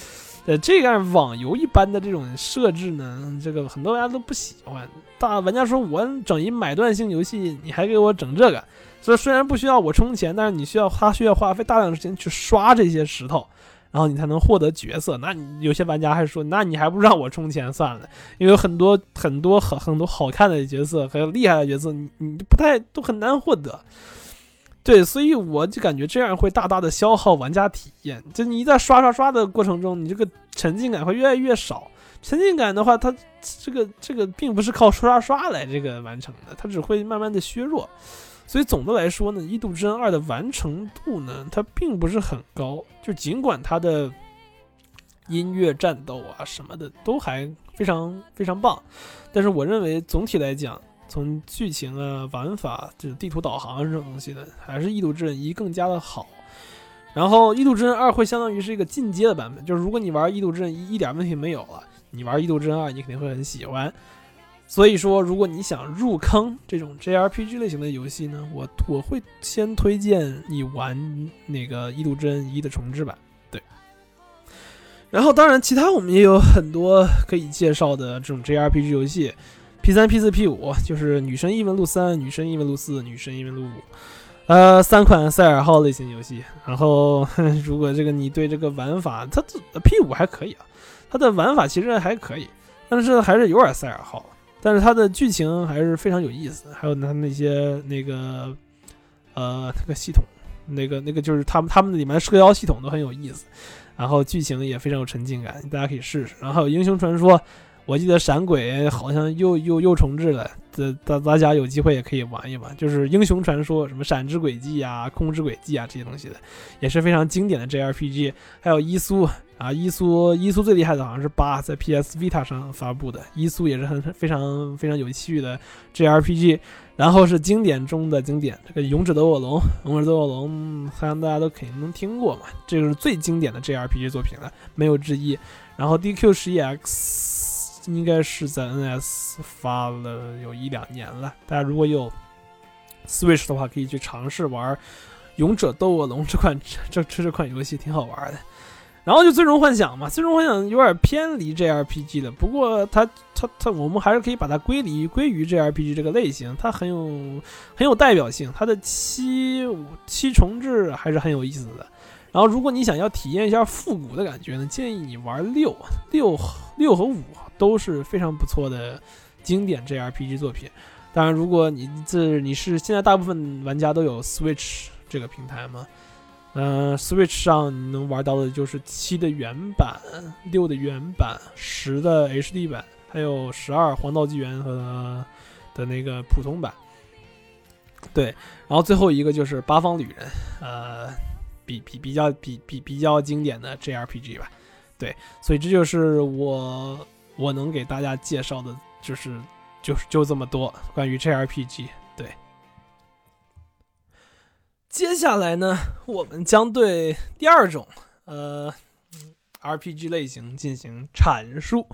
呃，这样网游一般的这种设置呢，这个很多玩家都不喜欢。大玩家说：“我整一买断性游戏，你还给我整这个？”所以虽然不需要我充钱，但是你需要他需要花费大量的时间去刷这些石头，然后你才能获得角色。那你有些玩家还说：“那你还不让我充钱算了？”因为很多很多很很多好看的角色，还有厉害的角色，你你不太都很难获得。对，所以我就感觉这样会大大的消耗玩家体验。就你在刷刷刷的过程中，你这个沉浸感会越来越少。沉浸感的话，它这个这个并不是靠刷刷刷来这个完成的，它只会慢慢的削弱。所以总的来说呢，《异度之刃二》的完成度呢，它并不是很高。就尽管它的音乐、战斗啊什么的都还非常非常棒，但是我认为总体来讲。从剧情啊、玩法，就是地图导航这种东西的，还是《异度之刃一》更加的好。然后，《异度之刃二》会相当于是一个进阶的版本，就是如果你玩《异度之刃一》一点问题没有了，你玩《异度之刃二》你肯定会很喜欢。所以说，如果你想入坑这种 JRPG 类型的游戏呢，我我会先推荐你玩那个《异度之刃一》的重置版。对。然后，当然，其他我们也有很多可以介绍的这种 JRPG 游戏。P 三、P 四、P 五就是《女神异闻录三》《女神异闻录四》《女神异闻录五》，呃，三款赛尔号类型游戏。然后，如果这个你对这个玩法，它这 P 五还可以啊，它的玩法其实还可以，但是还是有点赛尔号。但是它的剧情还是非常有意思，还有它那些那个呃那个系统，那个那个就是他们他们里面社交系统都很有意思，然后剧情也非常有沉浸感，大家可以试试。然后还有英雄传说。我记得闪鬼好像又又又重置了，这大大家有机会也可以玩一玩，就是英雄传说什么闪之轨迹啊、空之轨迹啊这些东西的，也是非常经典的 JRPG。还有伊苏啊，伊苏伊苏最厉害的好像是八，在 PS Vita 上发布的，伊苏也是很非常非常有趣的 JRPG。然后是经典中的经典，这个勇者斗恶龙，勇者斗恶龙，好像大家都肯定能听过嘛，这个是最经典的 JRPG 作品了，没有之一。然后 DQ 十一 X。应该是在 NS 发了有一两年了。大家如果有 Switch 的话，可以去尝试玩《勇者斗恶龙》这款这这这款游戏，挺好玩的。然后就《最终幻想》嘛，《最终幻想》有点偏离 JRPG 的，不过它它它，我们还是可以把它归离归于 JRPG 这个类型，它很有很有代表性。它的七五七重置还是很有意思的。然后如果你想要体验一下复古的感觉呢，建议你玩六六六和五。都是非常不错的经典 JRPG 作品。当然，如果你这你是现在大部分玩家都有 Switch 这个平台嘛，嗯，Switch 上你能玩到的就是七的原版、六的原版、十的 HD 版，还有十二黄道纪元和的那个普通版。对，然后最后一个就是八方旅人，呃。比比比较比比比较经典的 JRPG 吧。对，所以这就是我我能给大家介绍的，就是就是就这么多关于 JRPG。对，接下来呢，我们将对第二种呃 RPG 类型进行阐述。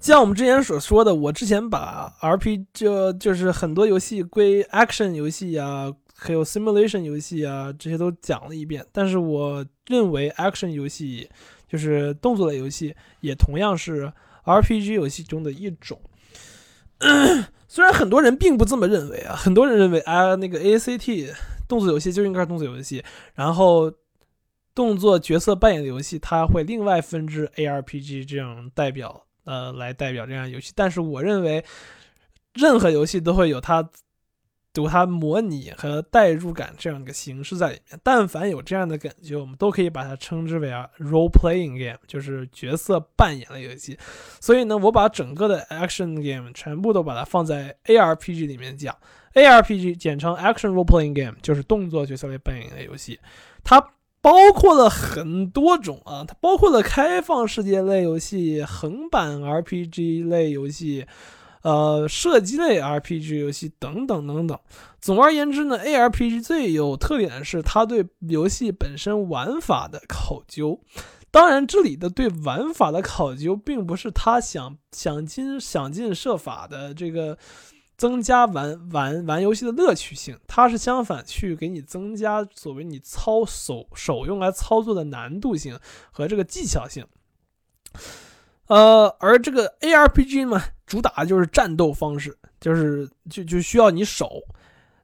像我们之前所说的，我之前把 RPG 就就是很多游戏归 Action 游戏啊，还有 Simulation 游戏啊，这些都讲了一遍。但是我认为 Action 游戏就是动作类游戏，也同样是 RPG 游戏中的一种。虽然很多人并不这么认为啊，很多人认为啊，那个 ACT 动作游戏就应该是动作游戏，然后动作角色扮演的游戏，它会另外分支 ARPG 这样代表。呃，来代表这样游戏，但是我认为，任何游戏都会有它读它模拟和代入感这样一个形式在里面。但凡有这样的感觉，我们都可以把它称之为啊 role playing game，就是角色扮演的游戏。所以呢，我把整个的 action game 全部都把它放在 ARPG 里面讲。ARPG 简称 action role playing game，就是动作角色类扮演的游戏。它包括了很多种啊，它包括了开放世界类游戏、横版 RPG 类游戏、呃射击类 RPG 游戏等等等等。总而言之呢，ARPG 最有特点的是它对游戏本身玩法的考究。当然，这里的对玩法的考究，并不是他想想尽想尽设法的这个。增加玩玩玩游戏的乐趣性，它是相反去给你增加所谓你操手手用来操作的难度性和这个技巧性。呃，而这个 ARPG 嘛，主打的就是战斗方式，就是就就需要你手。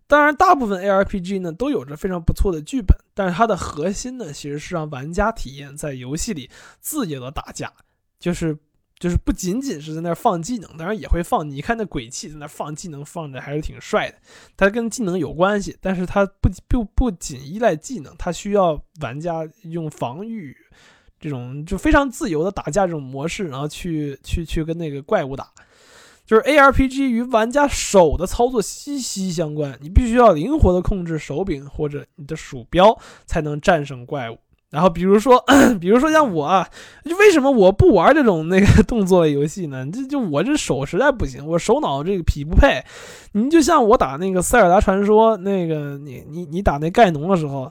当然，大部分 ARPG 呢都有着非常不错的剧本，但是它的核心呢其实是让玩家体验在游戏里自由的打架，就是。就是不仅仅是在那儿放技能，当然也会放。你看那鬼泣在那放技能，放着还是挺帅的。它跟技能有关系，但是它不不不仅依赖技能，它需要玩家用防御这种就非常自由的打架这种模式，然后去去去跟那个怪物打。就是 ARPG 与玩家手的操作息息相关，你必须要灵活的控制手柄或者你的鼠标，才能战胜怪物。然后比如说，比如说像我啊，就为什么我不玩这种那个 动作游戏呢？这就我这手实在不行，我手脑这个匹不配。你就像我打那个塞尔达传说，那个你你你打那盖农的时候。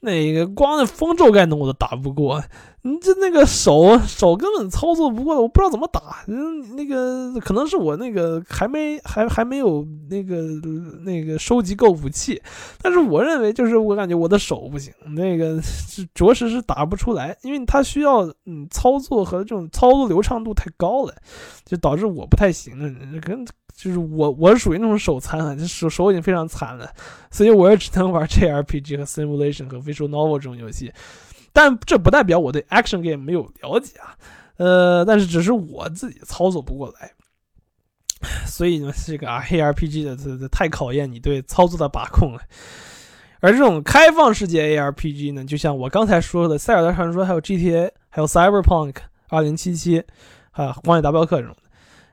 那个光那风咒盖农我都打不过，你这那个手手根本操作不过，我不知道怎么打。嗯，那个可能是我那个还没还还没有那个那个收集够武器，但是我认为就是我感觉我的手不行，那个是着实是打不出来，因为它需要嗯操作和这种操作流畅度太高了，就导致我不太行了，跟。就是我，我是属于那种手残啊，就手手已经非常残了，所以我也只能玩 JRPG 和 Simulation 和 Visual Novel 这种游戏。但这不代表我对 Action Game 没有了解啊，呃，但是只是我自己操作不过来。所以呢，这个 ARPG 的这这太考验你对操作的把控了。而这种开放世界 ARPG 呢，就像我刚才说的《塞尔达传说》、还有 GTA、还有 Cyberpunk 2077、啊《荒野大镖客》这种。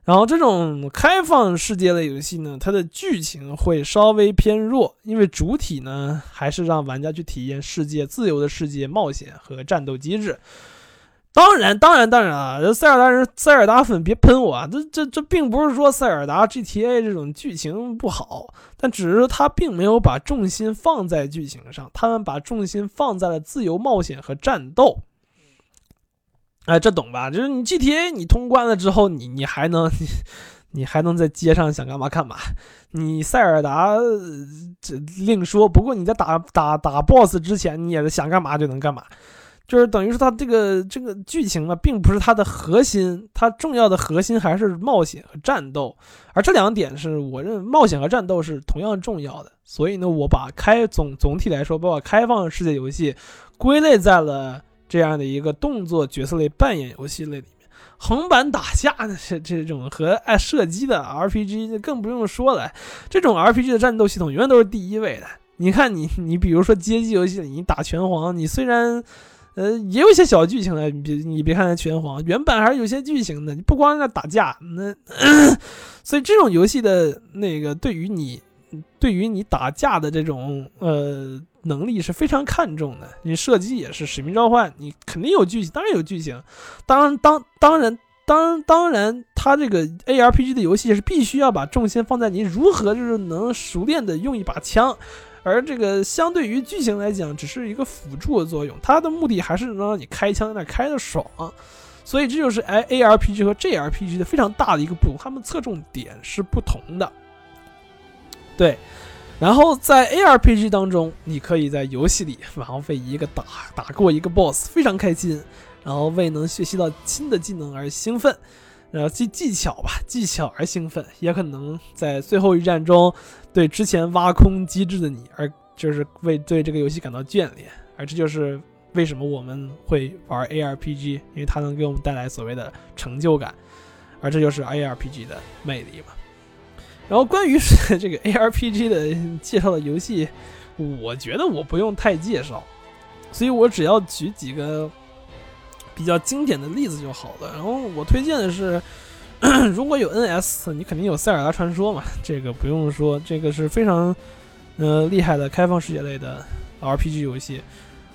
然后这种开放世界的游戏呢，它的剧情会稍微偏弱，因为主体呢还是让玩家去体验世界自由的世界冒险和战斗机制。当然，当然，当然啊，这塞尔达人、塞尔达粉别喷我啊！这、这、这并不是说塞尔达 GTA 这种剧情不好，但只是说他并没有把重心放在剧情上，他们把重心放在了自由冒险和战斗。哎，这懂吧？就是你 GTA 你通关了之后，你你还能你 你还能在街上想干嘛干嘛。你塞尔达这另说，不过你在打打打 BOSS 之前，你也是想干嘛就能干嘛。就是等于说，它这个这个剧情啊，并不是它的核心，它重要的核心还是冒险和战斗。而这两点是我认为冒险和战斗是同样重要的。所以呢，我把开总总体来说，把开放世界游戏归类在了。这样的一个动作角色类扮演游戏类里面，横版打架的这这种和爱射击的 RPG 更不用说了。这种 RPG 的战斗系统永远都是第一位的。你看你你比如说街机游戏，你打拳皇，你虽然呃也有一些小剧情的，你别你别看拳皇原版还是有些剧情的，不光在打架，那 所以这种游戏的那个对于你对于你打架的这种呃。能力是非常看重的。你射击也是《使命召唤》，你肯定有剧情，当然有剧情。当然，当当然，当当然，它这个 ARPG 的游戏是必须要把重心放在你如何就是能熟练的用一把枪，而这个相对于剧情来讲，只是一个辅助的作用。它的目的还是能让你开枪那开的爽。所以这就是 A ARPG 和 JRPG 的非常大的一个不同，它们侧重点是不同的。对。然后在 ARPG 当中，你可以在游戏里浪费一个打打过一个 BOSS，非常开心，然后为能学习到新的技能而兴奋，然后技技巧吧，技巧而兴奋，也可能在最后一战中对之前挖空机制的你而就是为对这个游戏感到眷恋，而这就是为什么我们会玩 ARPG，因为它能给我们带来所谓的成就感，而这就是 ARPG 的魅力嘛。然后关于这个 ARPG 的介绍的游戏，我觉得我不用太介绍，所以我只要举几个比较经典的例子就好了。然后我推荐的是，如果有 NS，你肯定有《塞尔达传说》嘛，这个不用说，这个是非常呃厉害的开放世界类的 RPG 游戏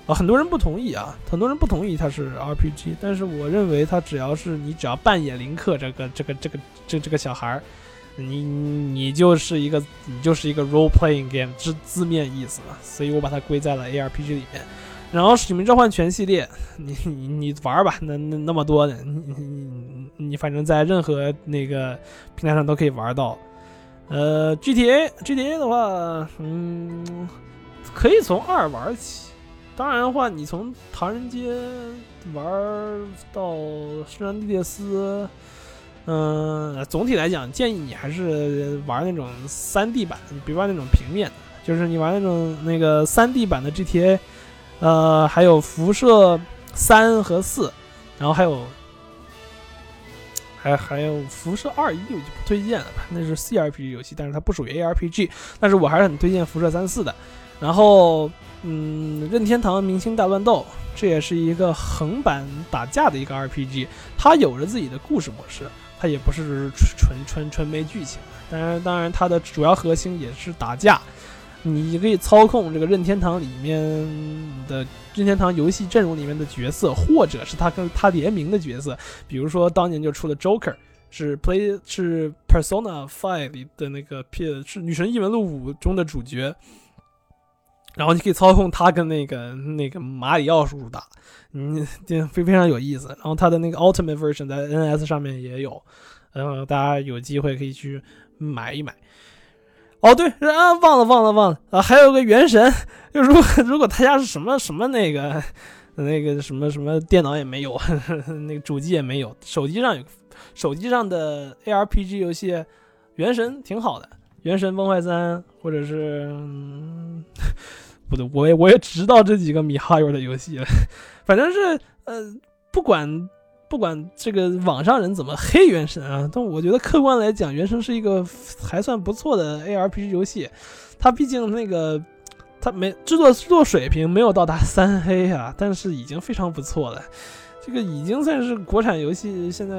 啊。很多人不同意啊，很多人不同意它是 RPG，但是我认为它只要是你只要扮演林克这个这个这个这这个小孩儿。你你就是一个你就是一个 role playing game 字字面意思嘛，所以我把它归在了 ARPG 里面。然后《使命召唤》全系列，你你你玩吧，那那那么多的，你你你反正在任何那个平台上都可以玩到。呃，GTA GTA 的话，嗯，可以从二玩起。当然的话，你从唐人街玩到圣安地列斯。嗯，总体来讲，建议你还是玩那种三 D 版，别玩那种平面的。就是你玩那种那个三 D 版的 GTA，呃，还有辐射三和四，然后还有还还有辐射二一，我就不推荐了吧，那是 CRPG 游戏，但是它不属于 ARPG。但是我还是很推荐辐射三四的。然后，嗯，任天堂明星大乱斗，这也是一个横版打架的一个 RPG，它有着自己的故事模式。它也不是纯纯纯没剧情，当然，当然，它的主要核心也是打架。你可以操控这个任天堂里面的任天堂游戏阵容里面的角色，或者是他跟他联名的角色，比如说当年就出了 Joker，是 Play 是 Persona Five 里的那个 P 是女神异闻录五中的主角。然后你可以操控他跟那个那个马里奥叔叔打，嗯，非非常有意思。然后他的那个 Ultimate Version 在 NS 上面也有，然后大家有机会可以去买一买。哦，对，啊，忘了忘了忘了啊，还有个原神，就如果如果他家是什么什么那个那个什么什么电脑也没有，那个主机也没有，手机上有，手机上的 ARPG 游戏，原神挺好的，原神崩坏三或者是。不对，我也我也知道这几个米 哈游的游戏了，反正是呃，不管不管这个网上人怎么黑原神啊，但我觉得客观来讲，原神是一个还算不错的 ARPG 游戏。它毕竟那个它没制作制作水平没有到达三 A 啊，但是已经非常不错了。这个已经算是国产游戏现在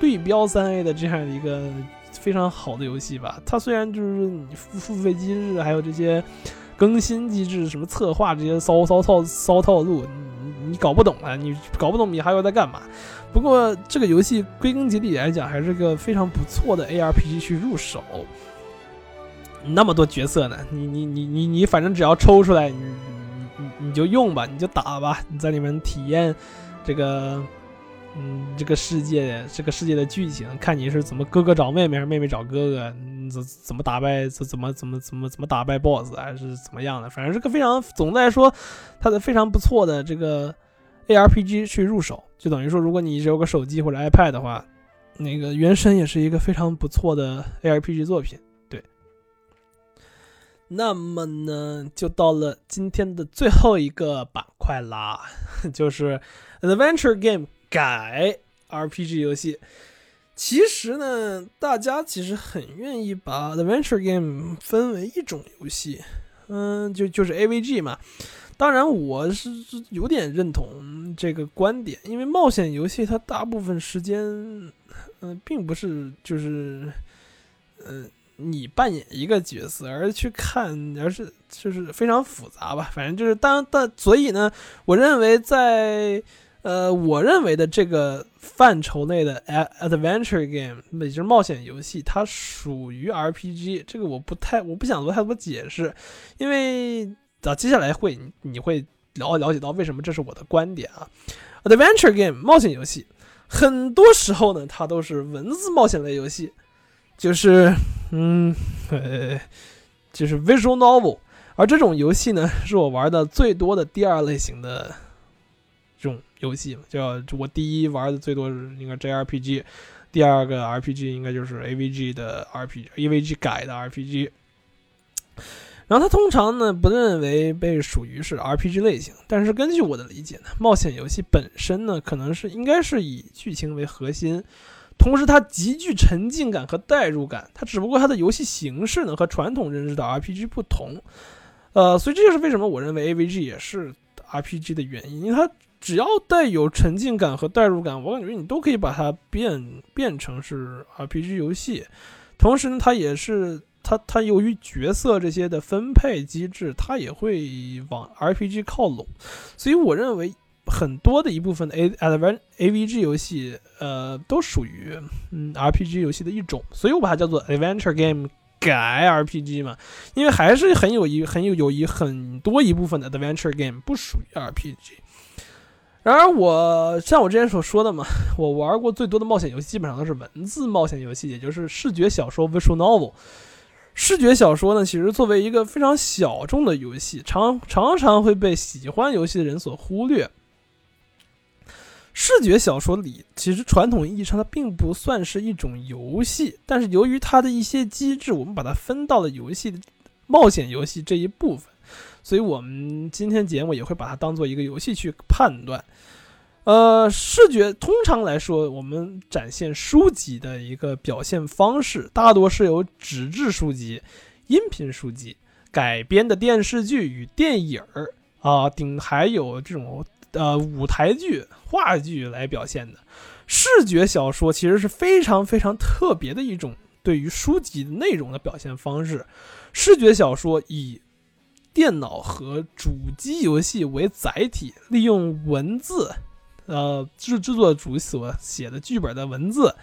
对标三 A 的这样一个非常好的游戏吧。它虽然就是你付付费机制还有这些。更新机制什么策划这些骚骚套骚套路，你你搞不懂啊！你搞不懂米哈游在干嘛？不过这个游戏归根结底来讲，还是个非常不错的 ARPG 去入手。那么多角色呢，你你你你你，反正只要抽出来，你你你就用吧，你就打吧，你在里面体验这个。嗯，这个世界，这个世界的剧情，看你是怎么哥哥找妹妹，还是妹妹找哥哥，怎怎么打败，怎怎么怎么怎么怎么打败 BOSS，还是怎么样的？反正是个非常，总的来说，它的非常不错的这个 ARPG 去入手，就等于说，如果你只有个手机或者 iPad 的话，那个《原神》也是一个非常不错的 ARPG 作品。对，那么呢，就到了今天的最后一个板块啦，就是 Adventure Game。改 RPG 游戏，其实呢，大家其实很愿意把 Adventure Game 分为一种游戏，嗯，就就是 AVG 嘛。当然，我是有点认同这个观点，因为冒险游戏它大部分时间，嗯，并不是就是，嗯，你扮演一个角色，而去看，而是就是非常复杂吧。反正就是当但所以呢，我认为在呃，我认为的这个范畴内的 adventure game，也就是冒险游戏，它属于 RPG。这个我不太，我不想做太多解释，因为啊，接下来会你会了了解到为什么这是我的观点啊。adventure game 冒险游戏，很多时候呢，它都是文字冒险类游戏。就是，嗯，呃，就是 visual novel，而这种游戏呢，是我玩的最多的第二类型的游戏叫我第一玩的最多是应该 JRPG，第二个 RPG 应该就是 AVG 的 RPG，AVG 改的 RPG。然后它通常呢不认为被属于是 RPG 类型，但是根据我的理解呢，冒险游戏本身呢可能是应该是以剧情为核心。同时，它极具沉浸感和代入感。它只不过它的游戏形式呢和传统认知的 RPG 不同，呃，所以这就是为什么我认为 AVG 也是 RPG 的原因。因为它只要带有沉浸感和代入感，我感觉你都可以把它变变成是 RPG 游戏。同时呢，它也是它它由于角色这些的分配机制，它也会往 RPG 靠拢。所以我认为。很多的一部分的 A Advan A V G 游戏，呃，都属于嗯 R P G 游戏的一种，所以我把它叫做 Adventure Game 改 R P G 嘛，因为还是很有一很有有一很多一部分的 Adventure Game 不属于 R P G。然而，我像我之前所说的嘛，我玩过最多的冒险游戏基本上都是文字冒险游戏，也就是视觉小说 Visual Novel。视觉小说呢，其实作为一个非常小众的游戏，常常常会被喜欢游戏的人所忽略。视觉小说里，其实传统意义上它并不算是一种游戏，但是由于它的一些机制，我们把它分到了游戏的冒险游戏这一部分，所以我们今天节目也会把它当做一个游戏去判断。呃，视觉通常来说，我们展现书籍的一个表现方式，大多是由纸质书籍、音频书籍改编的电视剧与电影儿啊，顶还有这种。呃，舞台剧、话剧来表现的视觉小说，其实是非常非常特别的一种对于书籍内容的表现方式。视觉小说以电脑和主机游戏为载体，利用文字，呃，制制作组所写的剧本的文字，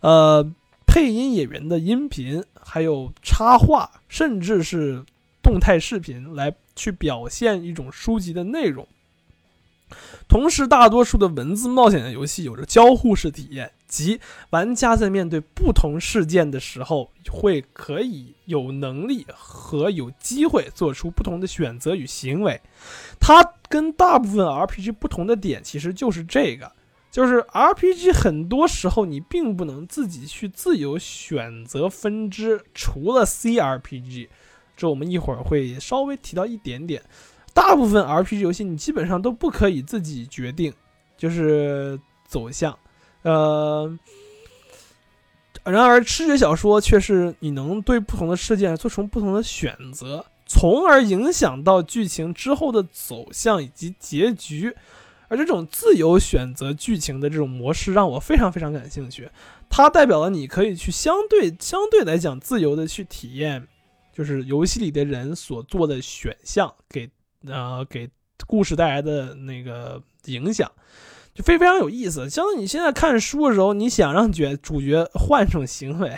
呃，配音演员的音频，还有插画，甚至是动态视频，来去表现一种书籍的内容。同时，大多数的文字冒险的游戏有着交互式体验，即玩家在面对不同事件的时候，会可以有能力和有机会做出不同的选择与行为。它跟大部分 RPG 不同的点，其实就是这个，就是 RPG 很多时候你并不能自己去自由选择分支，除了 CRPG，这我们一会儿会稍微提到一点点。大部分 RPG 游戏你基本上都不可以自己决定，就是走向，呃，然而视觉小说却是你能对不同的事件做出不同的选择，从而影响到剧情之后的走向以及结局。而这种自由选择剧情的这种模式让我非常非常感兴趣，它代表了你可以去相对相对来讲自由的去体验，就是游戏里的人所做的选项给。呃，给故事带来的那个影响，就非非常有意思。像你现在看书的时候，你想让角主角换种行为，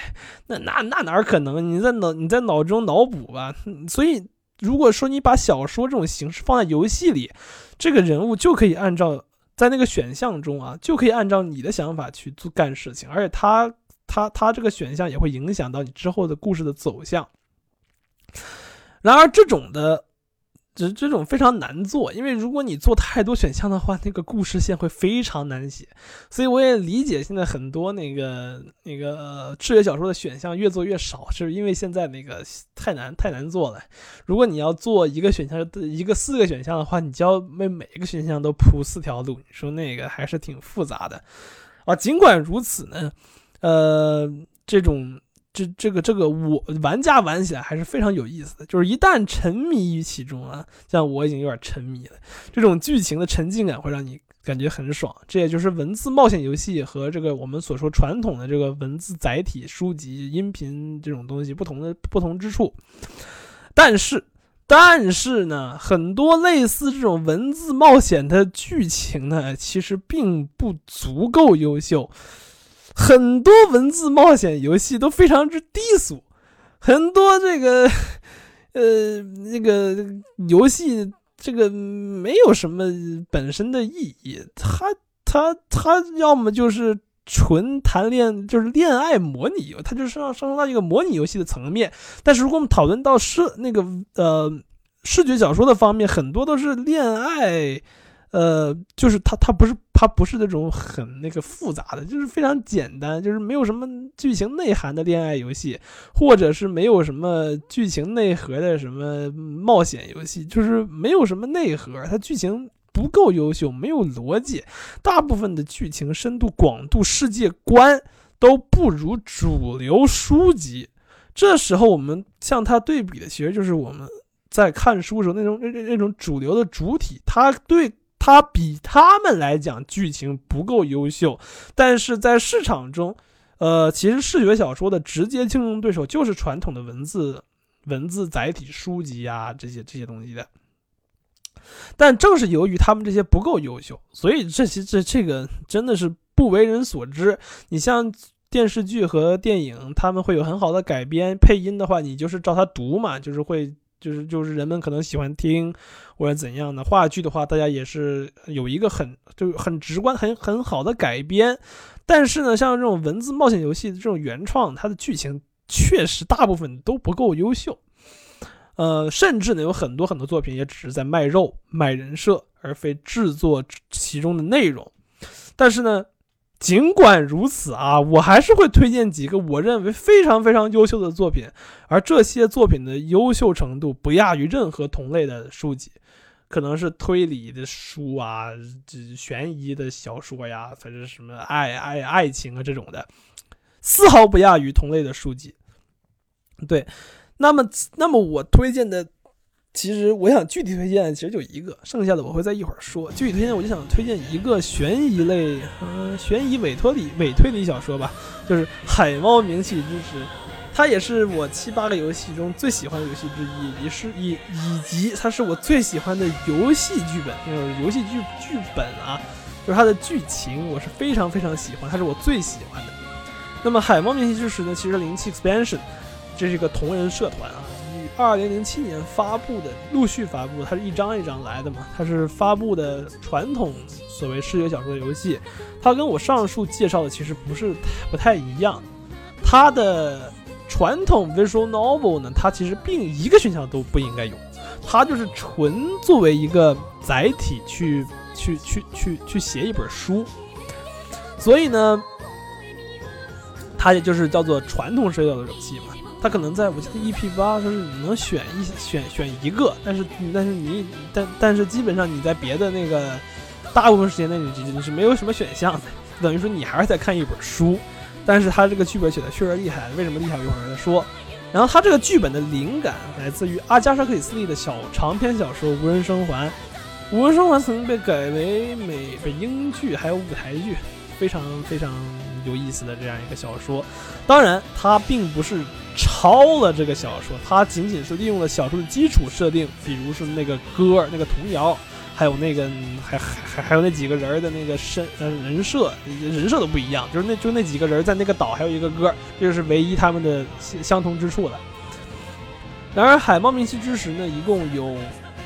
那那那哪可能？你在脑你在脑中脑补吧。所以，如果说你把小说这种形式放在游戏里，这个人物就可以按照在那个选项中啊，就可以按照你的想法去做干事情，而且他他他这个选项也会影响到你之后的故事的走向。然而，这种的。这这种非常难做，因为如果你做太多选项的话，那个故事线会非常难写。所以我也理解现在很多那个那个视觉小说的选项越做越少，是因为现在那个太难太难做了。如果你要做一个选项一个四个选项的话，你就要为每一个选项都铺四条路，你说那个还是挺复杂的啊。尽管如此呢，呃，这种。这这个这个我玩家玩起来还是非常有意思的，就是一旦沉迷于其中啊，像我已经有点沉迷了，这种剧情的沉浸感会让你感觉很爽。这也就是文字冒险游戏和这个我们所说传统的这个文字载体书籍、音频这种东西不同的不同之处。但是，但是呢，很多类似这种文字冒险的剧情呢，其实并不足够优秀。很多文字冒险游戏都非常之低俗，很多这个，呃，那个游戏这个没有什么本身的意义，它它它要么就是纯谈恋，就是恋爱模拟游，它就是上上升到一个模拟游戏的层面。但是如果我们讨论到视那个呃视觉小说的方面，很多都是恋爱。呃，就是它，它不是，它不是那种很那个复杂的，就是非常简单，就是没有什么剧情内涵的恋爱游戏，或者是没有什么剧情内核的什么冒险游戏，就是没有什么内核，它剧情不够优秀，没有逻辑，大部分的剧情深度、广度、世界观都不如主流书籍。这时候我们向它对比的，其实就是我们在看书时候那种那那那种主流的主体，它对。它比他们来讲剧情不够优秀，但是在市场中，呃，其实视觉小说的直接竞争对手就是传统的文字文字载体书籍啊这些这些东西的。但正是由于他们这些不够优秀，所以这些这这个真的是不为人所知。你像电视剧和电影，他们会有很好的改编，配音的话，你就是照他读嘛，就是会。就是就是人们可能喜欢听或者怎样的话剧的话，大家也是有一个很就很直观很很好的改编。但是呢，像这种文字冒险游戏的这种原创，它的剧情确实大部分都不够优秀。呃，甚至呢，有很多很多作品也只是在卖肉、卖人设，而非制作其中的内容。但是呢。尽管如此啊，我还是会推荐几个我认为非常非常优秀的作品，而这些作品的优秀程度不亚于任何同类的书籍，可能是推理的书啊，悬疑的小说呀，或者什么爱爱爱情啊这种的，丝毫不亚于同类的书籍。对，那么那么我推荐的。其实我想具体推荐，其实就一个，剩下的我会在一会儿说。具体推荐，我就想推荐一个悬疑类，嗯，悬疑委托理委推理小说吧，就是《海猫名气之时》，它也是我七八个游戏中最喜欢的游戏之一，也是以以及它是我最喜欢的游戏剧本，就是游戏剧剧本啊，就是它的剧情我是非常非常喜欢，它是我最喜欢的。那么《海猫名气之时》呢，其实灵气 expansion，这是一个同人社团啊。二零零七年发布的，陆续发布，它是一张一张来的嘛？它是发布的传统所谓视觉小说游戏，它跟我上述介绍的其实不是不太一样。它的传统 visual novel 呢，它其实并一个选项都不应该有，它就是纯作为一个载体去去去去去写一本书。所以呢，它也就是叫做传统视觉游戏嘛。他可能在我记得 EP 八说是你能选一选选一个，但是但是你但但是基本上你在别的那个大部分时间内你你是没有什么选项的，等于说你还是在看一本书。但是他这个剧本写的确实厉害，为什么厉害？一会儿再说。然后他这个剧本的灵感来自于阿加莎克里斯蒂的小长篇小说《无人生还》，《无人生还》曾经被改为美英剧还有舞台剧，非常非常有意思的这样一个小说。当然，它并不是。抄了这个小说，它仅仅是利用了小说的基础设定，比如是那个歌、那个童谣，还有那个还还还还有那几个人的那个身呃人设，人设都不一样，就是那就那几个人在那个岛还有一个歌，这就是唯一他们的相同之处了。然而，《海猫明晰之时》呢，一共有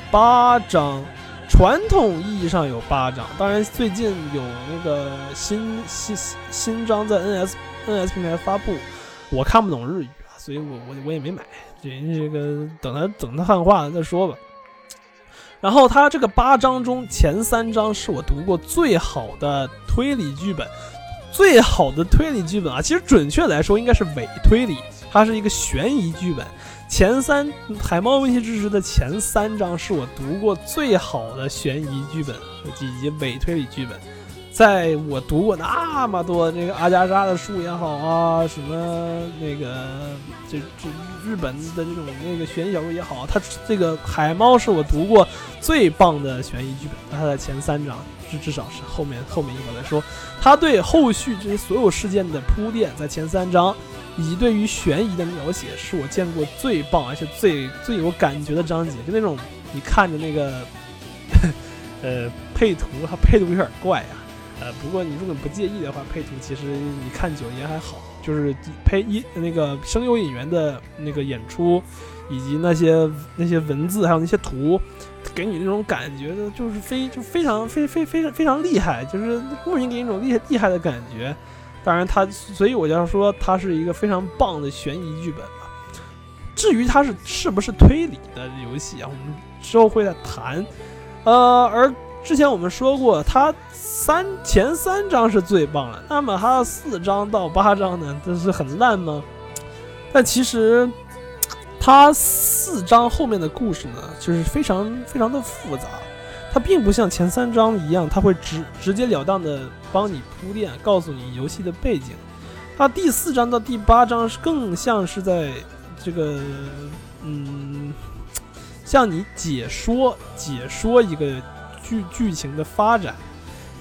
八章，传统意义上有八章，当然最近有那个新新新章在 NS NS 平台发布，我看不懂日语。所以我我我也没买，这这个等他等他汉化了再说吧。然后他这个八章中前三章是我读过最好的推理剧本，最好的推理剧本啊，其实准确来说应该是伪推理，它是一个悬疑剧本。前三《海猫危机之时》的前三章是我读过最好的悬疑剧本以及伪推理剧本。在我读过那么多这个阿加莎的书也好啊，什么那个这这日本的这种那个悬疑小说也好，它这个海猫是我读过最棒的悬疑剧本，它在前三章，至至少是后面后面一会儿再说，它对后续这些所有事件的铺垫在前三章，以及对于悬疑的描写，是我见过最棒而且最最有感觉的章节，就那种你看着那个呃配图，它配图有点怪呀。呃，不过你如果不介意的话，配图其实你看久也还好，就是配一那个声优演员的那个演出，以及那些那些文字，还有那些图，给你那种感觉的，就是非就非常非非非常非常厉害，就是莫名给你一种厉厉害的感觉。当然，它所以我就要说，它是一个非常棒的悬疑剧本嘛。至于它是是不是推理的游戏啊，我们之后会再谈。呃，而。之前我们说过，它三前三章是最棒的，那么它四章到八章呢，这是很烂吗？但其实，它四章后面的故事呢，就是非常非常的复杂，它并不像前三章一样，它会直直截了当的帮你铺垫，告诉你游戏的背景。它第四章到第八章是更像是在这个，嗯，向你解说解说一个。剧剧情的发展，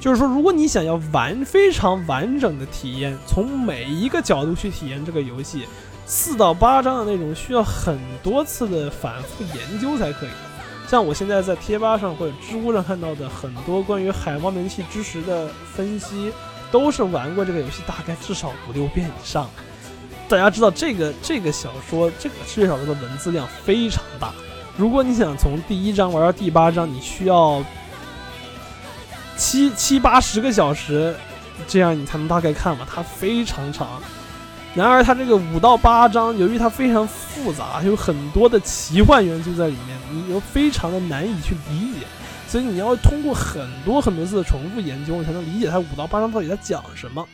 就是说，如果你想要完非常完整的体验，从每一个角度去体验这个游戏，四到八章的内容需要很多次的反复研究才可以。像我现在在贴吧上或者知乎上看到的很多关于海猫名气知识的分析，都是玩过这个游戏大概至少五六遍以上。大家知道，这个这个小说，这个世界小说的文字量非常大。如果你想从第一章玩到第八章，你需要。七七八十个小时，这样你才能大概看嘛。它非常长，然而它这个五到八章，由于它非常复杂，有很多的奇幻元素在里面，你又非常的难以去理解，所以你要通过很多很多次的重复研究，你才能理解它五到八章到底在讲什么。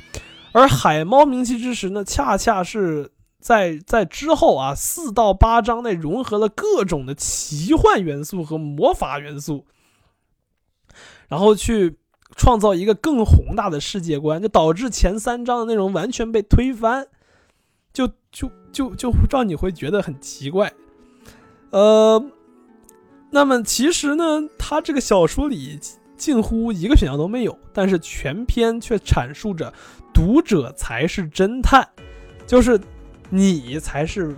而海猫鸣泣之时呢，恰恰是在在之后啊，四到八章内融合了各种的奇幻元素和魔法元素。然后去创造一个更宏大的世界观，就导致前三章的内容完全被推翻，就就就就让你会觉得很奇怪。呃，那么其实呢，他这个小说里近乎一个选项都没有，但是全篇却阐述着读者才是侦探，就是你才是。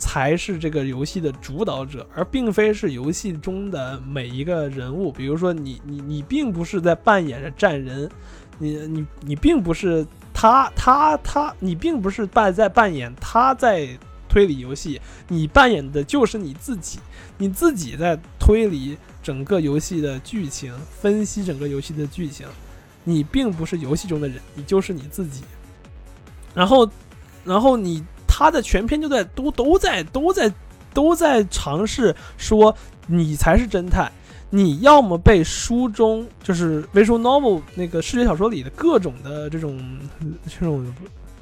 才是这个游戏的主导者，而并非是游戏中的每一个人物。比如说，你你你并不是在扮演着战人，你你你并不是他他他，你并不是扮在扮演他在推理游戏，你扮演的就是你自己，你自己在推理整个游戏的剧情，分析整个游戏的剧情。你并不是游戏中的人，你就是你自己。然后，然后你。他的全篇就在都都在都在都在尝试说你才是侦探，你要么被书中就是 visual novel 那个视觉小说里的各种的这种这种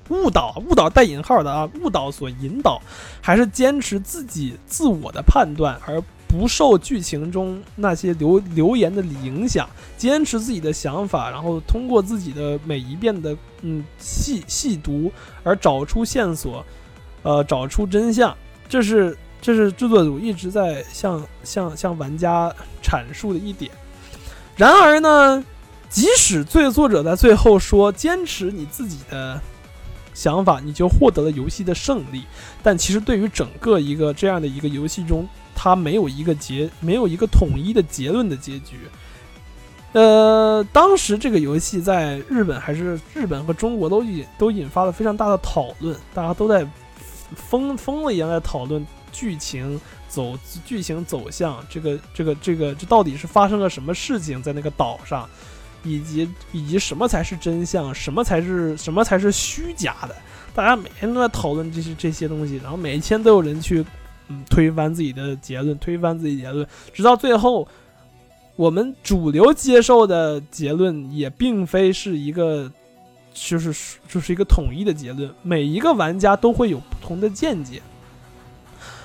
误导误导带引号的啊误导所引导，还是坚持自己自我的判断而。不受剧情中那些留留言的影响，坚持自己的想法，然后通过自己的每一遍的嗯细细读而找出线索，呃，找出真相。这是这是制作组一直在向向向玩家阐述的一点。然而呢，即使最作者在最后说坚持你自己的想法，你就获得了游戏的胜利，但其实对于整个一个这样的一个游戏中。它没有一个结，没有一个统一的结论的结局。呃，当时这个游戏在日本还是日本和中国都引都引发了非常大的讨论，大家都在疯疯了一样在讨论剧情走剧情走向，这个这个这个这到底是发生了什么事情在那个岛上，以及以及什么才是真相，什么才是什么才是虚假的，大家每天都在讨论这些这些东西，然后每一天都有人去。嗯，推翻自己的结论，推翻自己结论，直到最后，我们主流接受的结论也并非是一个，就是就是一个统一的结论，每一个玩家都会有不同的见解。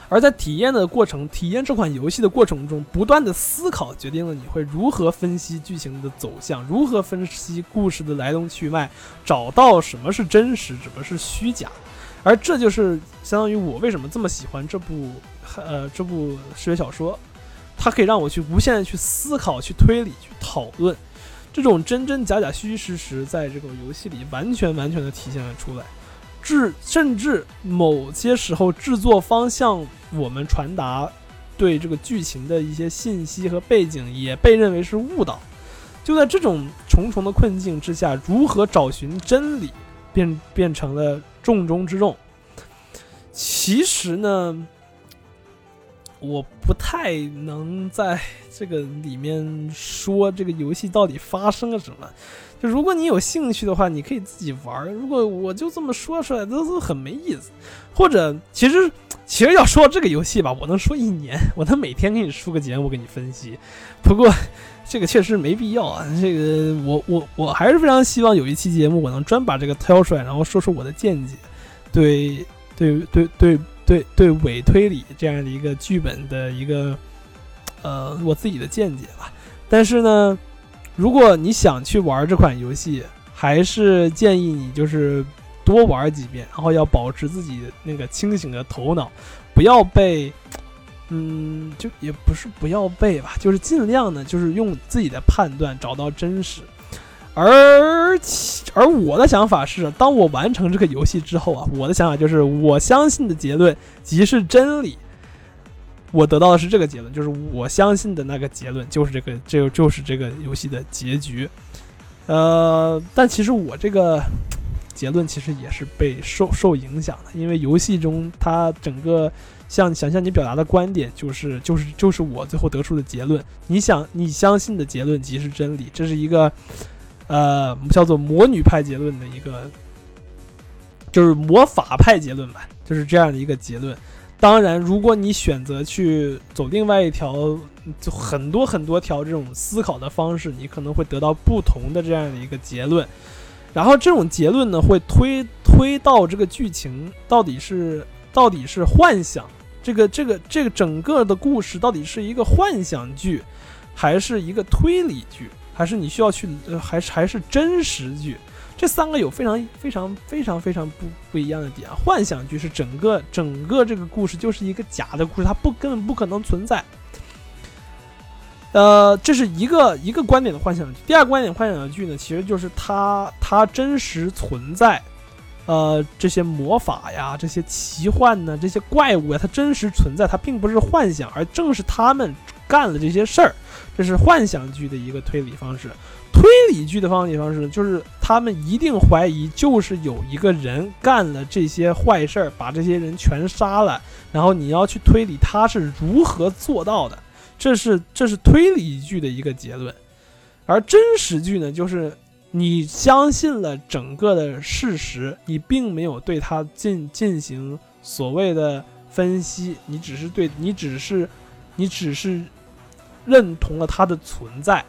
而在体验的过程、体验这款游戏的过程中，不断的思考决定了你会如何分析剧情的走向，如何分析故事的来龙去脉，找到什么是真实，什么是虚假。而这就是相当于我为什么这么喜欢这部呃这部视觉小说，它可以让我去无限的去思考、去推理、去讨论，这种真真假假、虚虚实实，在这个游戏里完全完全的体现了出来。制甚至某些时候，制作方向我们传达对这个剧情的一些信息和背景，也被认为是误导。就在这种重重的困境之下，如何找寻真理，变变成了重中之重。其实呢，我不太能在 这个里面说这个游戏到底发生了什么。就如果你有兴趣的话，你可以自己玩。如果我就这么说出来，都是很没意思。或者，其实，其实要说这个游戏吧，我能说一年，我能每天给你出个节目给你分析。不过，这个确实没必要啊。这个，我我我还是非常希望有一期节目，我能专把这个挑出来，然后说说我的见解，对对对对对对伪推理这样的一个剧本的一个呃我自己的见解吧。但是呢。如果你想去玩这款游戏，还是建议你就是多玩几遍，然后要保持自己那个清醒的头脑，不要被，嗯，就也不是不要背吧，就是尽量呢，就是用自己的判断找到真实。而且而我的想法是，当我完成这个游戏之后啊，我的想法就是，我相信的结论即是真理。我得到的是这个结论，就是我相信的那个结论，就是这个，这就是这个游戏的结局。呃，但其实我这个结论其实也是被受受影响的，因为游戏中它整个向想向你表达的观点，就是就是就是我最后得出的结论。你想你相信的结论即是真理，这是一个呃叫做魔女派结论的一个，就是魔法派结论吧，就是这样的一个结论。当然，如果你选择去走另外一条，就很多很多条这种思考的方式，你可能会得到不同的这样的一个结论。然后这种结论呢，会推推到这个剧情到底是到底是幻想，这个这个这个整个的故事到底是一个幻想剧，还是一个推理剧，还是你需要去呃，还是还是真实剧？这三个有非常非常非常非常不不一样的点！幻想剧是整个整个这个故事就是一个假的故事，它不根本不可能存在。呃，这是一个一个观点的幻想剧。第二个观点幻想剧呢，其实就是它它真实存在，呃，这些魔法呀，这些奇幻呢，这些怪物呀，它真实存在，它并不是幻想，而正是他们干了这些事儿。这是幻想剧的一个推理方式。推理剧的方解方式就是他们一定怀疑，就是有一个人干了这些坏事儿，把这些人全杀了，然后你要去推理他是如何做到的，这是这是推理剧的一个结论。而真实剧呢，就是你相信了整个的事实，你并没有对它进进行所谓的分析，你只是对你只是你只是认同了它的存在。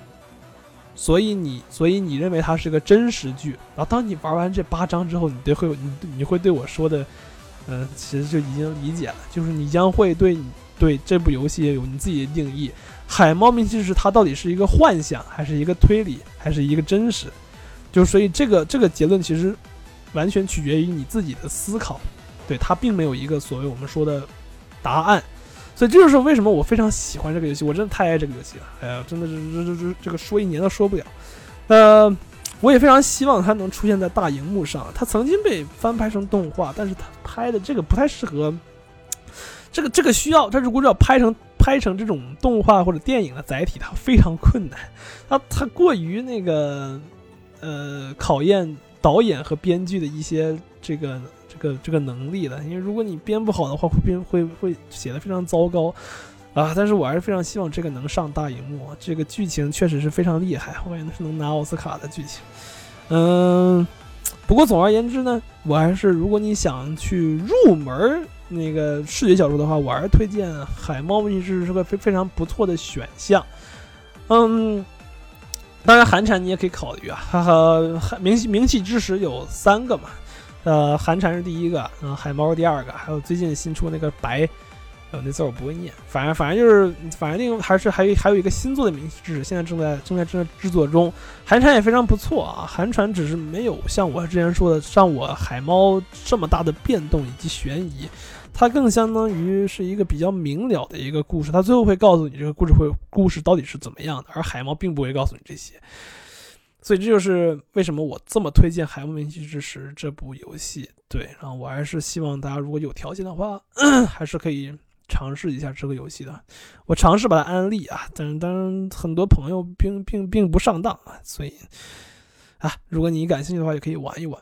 所以你，所以你认为它是个真实剧，然后当你玩完这八章之后，你对会，你你会对我说的，嗯，其实就已经理解了，就是你将会对对这部游戏有你自己的定义。海猫明记是它到底是一个幻想，还是一个推理，还是一个真实？就所以这个这个结论其实完全取决于你自己的思考，对它并没有一个所谓我们说的答案。所以这就是为什么我非常喜欢这个游戏，我真的太爱这个游戏了。哎呀，真的是这这这这个说一年都说不了。呃，我也非常希望它能出现在大荧幕上。它曾经被翻拍成动画，但是它拍的这个不太适合。这个这个需要，它如果要拍成拍成这种动画或者电影的载体，它非常困难。它它过于那个呃考验导演和编剧的一些这个。这个这个能力的，因为如果你编不好的话，会编会会写的非常糟糕啊！但是我还是非常希望这个能上大荧幕，这个剧情确实是非常厉害，我也是能拿奥斯卡的剧情。嗯，不过总而言之呢，我还是如果你想去入门那个视觉小说的话，我还是推荐《海猫密室》是个非非常不错的选项。嗯，当然寒蝉你也可以考虑啊，哈哈，名气名气之时有三个嘛。呃，寒蝉是第一个，嗯，海猫是第二个，还有最近新出那个白，呃，那字我不会念，反正反正就是，反正那个还是还有还有一个新作的名气之石，现在正在正在正在制作中，寒蝉也非常不错啊，寒蝉只是没有像我之前说的，像我海猫这么大的变动以及悬疑，它更相当于是一个比较明了的一个故事，它最后会告诉你这个故事会故事到底是怎么样的，而海猫并不会告诉你这些。所以这就是为什么我这么推荐《海姆明星之时》这部游戏。对，然后我还是希望大家如果有条件的话，还是可以尝试一下这个游戏的。我尝试把它安利啊，但是当然很多朋友并并并不上当啊，所以啊，如果你感兴趣的话，也可以玩一玩。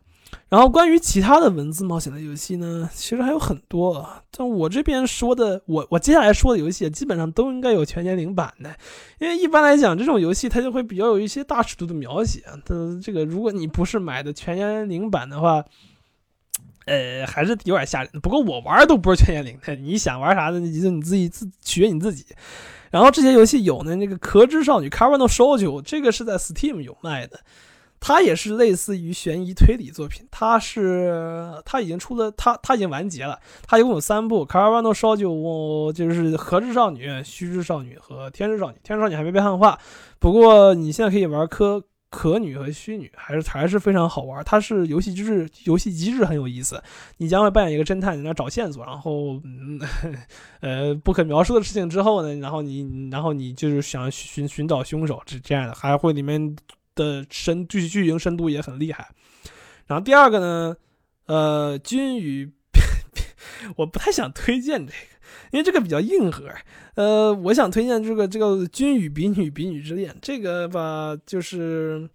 然后关于其他的文字冒险的游戏呢，其实还有很多啊。但我这边说的，我我接下来说的游戏基本上都应该有全年龄版的，因为一般来讲这种游戏它就会比较有一些大尺度的描写。它这个如果你不是买的全年龄版的话，呃，还是有点吓人。不过我玩都不是全年龄的，你想玩啥的，你就你自己自取悦你自己。然后这些游戏有呢，那个《壳之少女》《c a r v a n o Shoujo》，这个是在 Steam 有卖的。它也是类似于悬疑推理作品，它是它已经出了，它它已经完结了，它一共有三部，《卡尔瓦诺烧酒》就是和之少女、虚之少女和天之少女，天之少女还没被汉化，不过你现在可以玩可可女和虚女，还是还是非常好玩。它是游戏机制，游戏机制很有意思，你将会扮演一个侦探，在那找线索，然后嗯 呃不可描述的事情之后呢，然后你然后你就是想寻寻找凶手，这这样的，还会里面。的深剧剧情深度也很厉害，然后第二个呢，呃，君与，我不太想推荐这个，因为这个比较硬核，呃，我想推荐这个这个君与比女比女之恋这个吧，就是，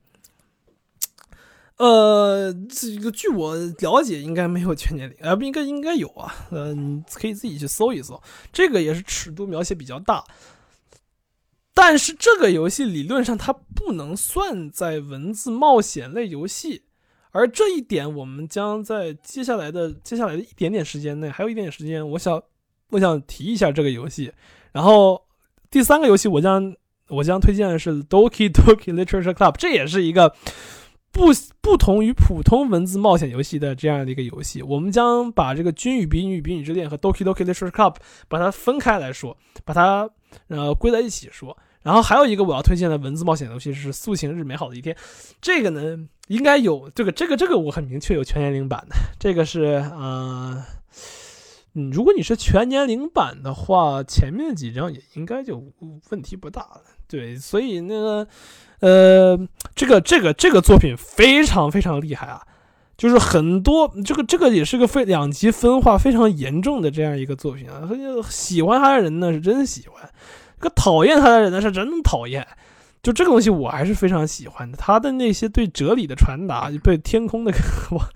呃，这个据我了解应该没有全年龄，啊不应该应该有啊，呃，可以自己去搜一搜，这个也是尺度描写比较大。但是这个游戏理论上它不能算在文字冒险类游戏，而这一点我们将在接下来的接下来的一点点时间内，还有一点点时间，我想我想提一下这个游戏。然后第三个游戏我将我将推荐的是 Doki Doki Literature Club，这也是一个不不同于普通文字冒险游戏的这样的一个游戏。我们将把这个君与比女比女之恋和 Doki Doki Literature Club 把它分开来说，把它呃归在一起说。然后还有一个我要推荐的文字冒险游戏是《素晴日美好的一天》，这个呢应该有这个这个这个我很明确有全年龄版的，这个是呃嗯，如果你是全年龄版的话，前面几张也应该就问题不大了。对，所以那个呃这个这个这个作品非常非常厉害啊，就是很多这个这个也是个非两极分化非常严重的这样一个作品啊，喜欢他的人呢是真喜欢。个讨厌他的人呢是真讨厌，就这个东西我还是非常喜欢的。他的那些对哲理的传达，对天空的 渴望，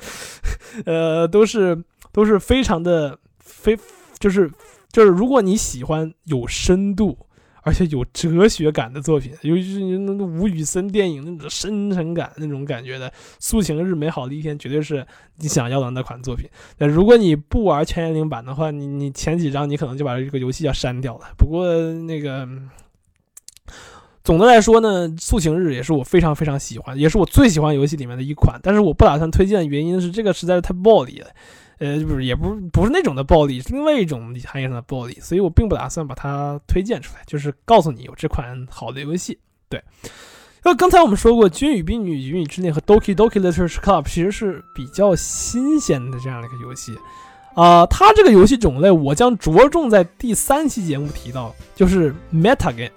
呃，都是都是非常的非，就是就是如果你喜欢有深度。而且有哲学感的作品，尤其是那个吴宇森电影那种深沉感那种感觉的《苏醒日美好的一天》，绝对是你想要的那款作品。那如果你不玩全年龄版的话，你你前几张你可能就把这个游戏要删掉了。不过那个总的来说呢，《塑形日》也是我非常非常喜欢，也是我最喜欢游戏里面的一款。但是我不打算推荐的，原因是这个实在是太暴力了。呃，不是，也不是，不是那种的暴力，是另外一种含义上的暴力，所以我并不打算把它推荐出来，就是告诉你有这款好的游戏。对，因为刚才我们说过，《君与兵女云与之恋》和《Doki Doki Literature Club》其实是比较新鲜的这样的一个游戏啊。它这个游戏种类，我将着重在第三期节目提到，就是 Meta Game。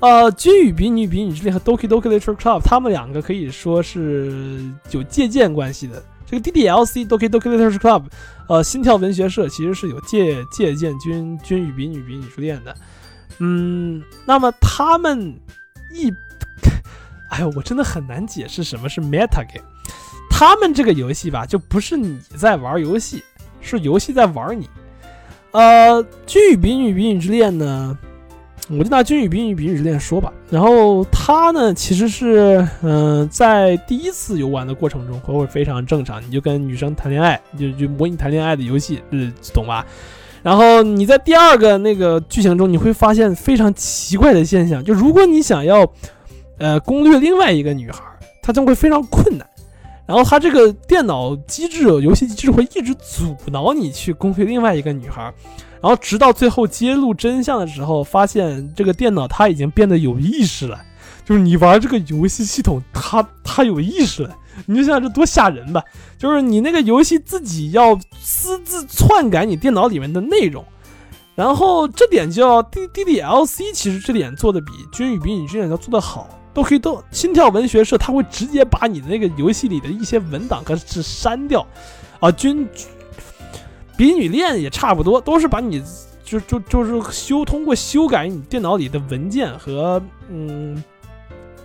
呃，《君与比女比女之恋》和《Doki Doki Literature Club》，他们两个可以说是有借鉴关系的。这个 DDLC Doki Doki Literature Club，呃，心跳文学社其实是有借借鉴《君君与比女比女之恋》的，嗯，那么他们一，哎呦，我真的很难解释什么是 Meta Game。他们这个游戏吧，就不是你在玩游戏，是游戏在玩你。呃，《君与比女比女之恋》呢？我就拿《君与比女比女之恋》说吧，然后它呢，其实是，嗯，在第一次游玩的过程中，会会非常正常，你就跟女生谈恋爱，就就模拟谈恋爱的游戏，嗯，懂吧？然后你在第二个那个剧情中，你会发现非常奇怪的现象，就如果你想要，呃，攻略另外一个女孩，它将会非常困难。然后它这个电脑机制、游戏机制会一直阻挠你去攻略另外一个女孩，然后直到最后揭露真相的时候，发现这个电脑它已经变得有意识了，就是你玩这个游戏系统，它它有意识了，你就想想这多吓人吧？就是你那个游戏自己要私自篡改你电脑里面的内容，然后这点叫 D D D L C，其实这点做的比《君与比你之恋》要做得好。都可以都心跳文学社，他会直接把你的那个游戏里的一些文档和是删掉，啊，军比女恋也差不多，都是把你就就就是修通过修改你电脑里的文件和嗯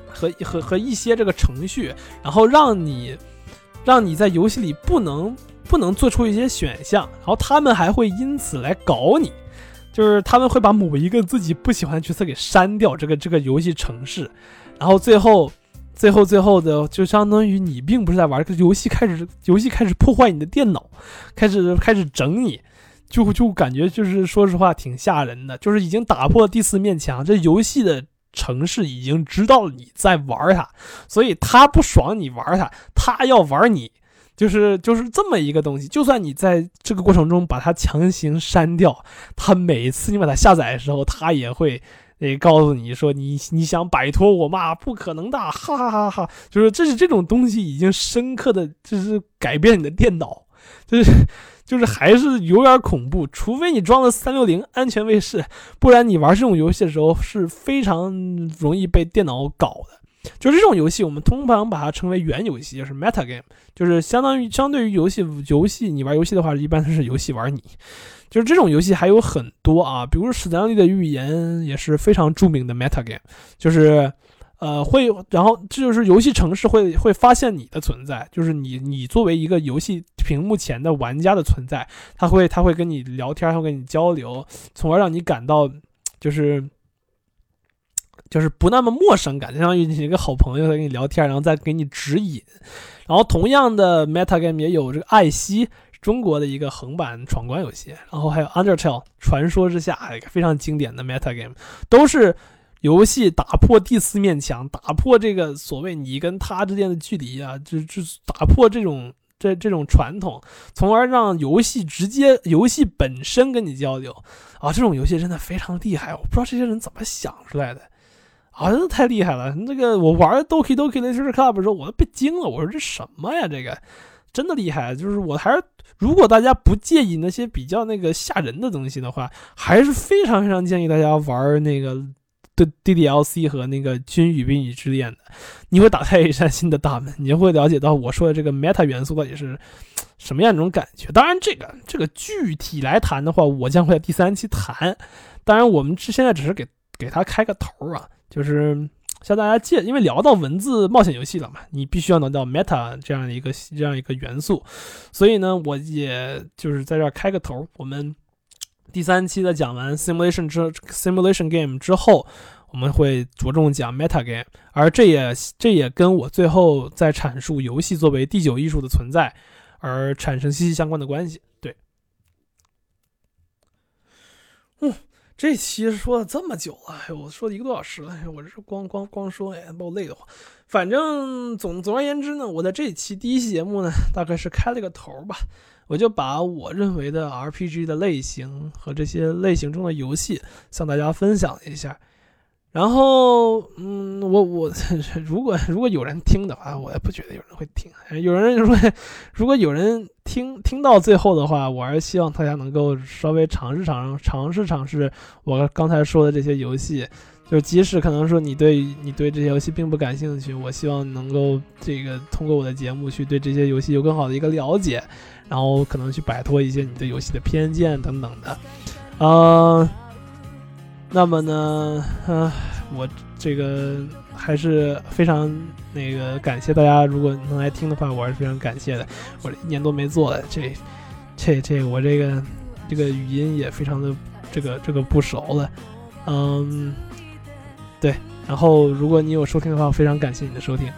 和和和一些这个程序，然后让你让你在游戏里不能不能做出一些选项，然后他们还会因此来搞你，就是他们会把某一个自己不喜欢的角色给删掉，这个这个游戏程式。然后最后，最后最后的就相当于你并不是在玩这个游戏，开始游戏开始破坏你的电脑，开始开始整你，就就感觉就是说实话挺吓人的，就是已经打破第四面墙，这游戏的城市已经知道你在玩它，所以他不爽你玩它，他要玩你，就是就是这么一个东西。就算你在这个过程中把它强行删掉，他每一次你把它下载的时候，他也会。得告诉你说你你想摆脱我嘛？不可能的，哈哈哈哈！就是这是这种东西已经深刻的就是改变你的电脑，就是就是还是有点恐怖。除非你装了三六零安全卫士，不然你玩这种游戏的时候是非常容易被电脑搞的。就这种游戏，我们通常把它称为原游戏，就是 meta game，就是相当于相对于游戏游戏，你玩游戏的话，一般都是游戏玩你。就是这种游戏还有很多啊，比如《史丹利的预言》也是非常著名的 meta game，就是，呃，会，然后这就是游戏城市会会发现你的存在，就是你你作为一个游戏屏幕前的玩家的存在，他会他会跟你聊天，他会跟你交流，从而让你感到就是就是不那么陌生感，相当于你一个好朋友在跟你聊天，然后再给你指引。然后同样的 meta game 也有这个艾希。中国的一个横版闯关游戏，然后还有《Undertale》传说之下，一个非常经典的 meta game，都是游戏打破第四面墙，打破这个所谓你跟他之间的距离啊，就就打破这种这这种传统，从而让游戏直接游戏本身跟你交流啊，这种游戏真的非常厉害，我不知道这些人怎么想出来的啊，真的太厉害了。那个我玩《Doki Doki Literature Club》的时候，我都被惊了，我说这什么呀？这个真的厉害，就是我还是。如果大家不介意那些比较那个吓人的东西的话，还是非常非常建议大家玩那个的 DDLC 和那个《君与冰与之恋》的，你会打开一扇新的大门，你就会了解到我说的这个 meta 元素到底是什么样一种感觉。当然，这个这个具体来谈的话，我将会在第三期谈。当然，我们现在只是给给他开个头啊，就是。向大家介，因为聊到文字冒险游戏了嘛，你必须要能到 meta 这样的一个这样一个元素，所以呢，我也就是在这儿开个头。我们第三期的讲完 simulation 之 simulation game 之后，我们会着重讲 meta game，而这也这也跟我最后在阐述游戏作为第九艺术的存在而产生息息相关的关系。对，嗯。这期说了这么久了，哎，我说了一个多小时了，我这光光光说，哎，把我累得慌。反正总总而言之呢，我在这期第一期节目呢，大概是开了个头吧，我就把我认为的 RPG 的类型和这些类型中的游戏向大家分享一下。然后，嗯，我我 如果如果有人听的话，我也不觉得有人会听。有人说，如果有人听听到最后的话，我还是希望大家能够稍微尝试尝尝试尝试我刚才说的这些游戏。就是即使可能说你对你对这些游戏并不感兴趣，我希望能够这个通过我的节目去对这些游戏有更好的一个了解，然后可能去摆脱一些你对游戏的偏见等等的，嗯。那么呢，嗯，我这个还是非常那个感谢大家，如果能来听的话，我还是非常感谢的。我一年多没做了，这这这我这个这个语音也非常的这个这个不熟了，嗯，对。然后如果你有收听的话，非常感谢你的收听。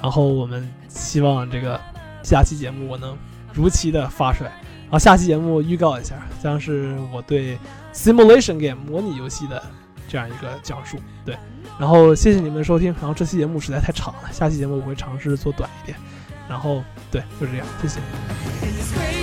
然后我们希望这个下期节目我能如期的发出来。然后下期节目预告一下，将是我对。Simulation game 模拟游戏的这样一个讲述，对，然后谢谢你们收听，然后这期节目实在太长了，下期节目我会尝试做短一点，然后对，就这样，谢谢。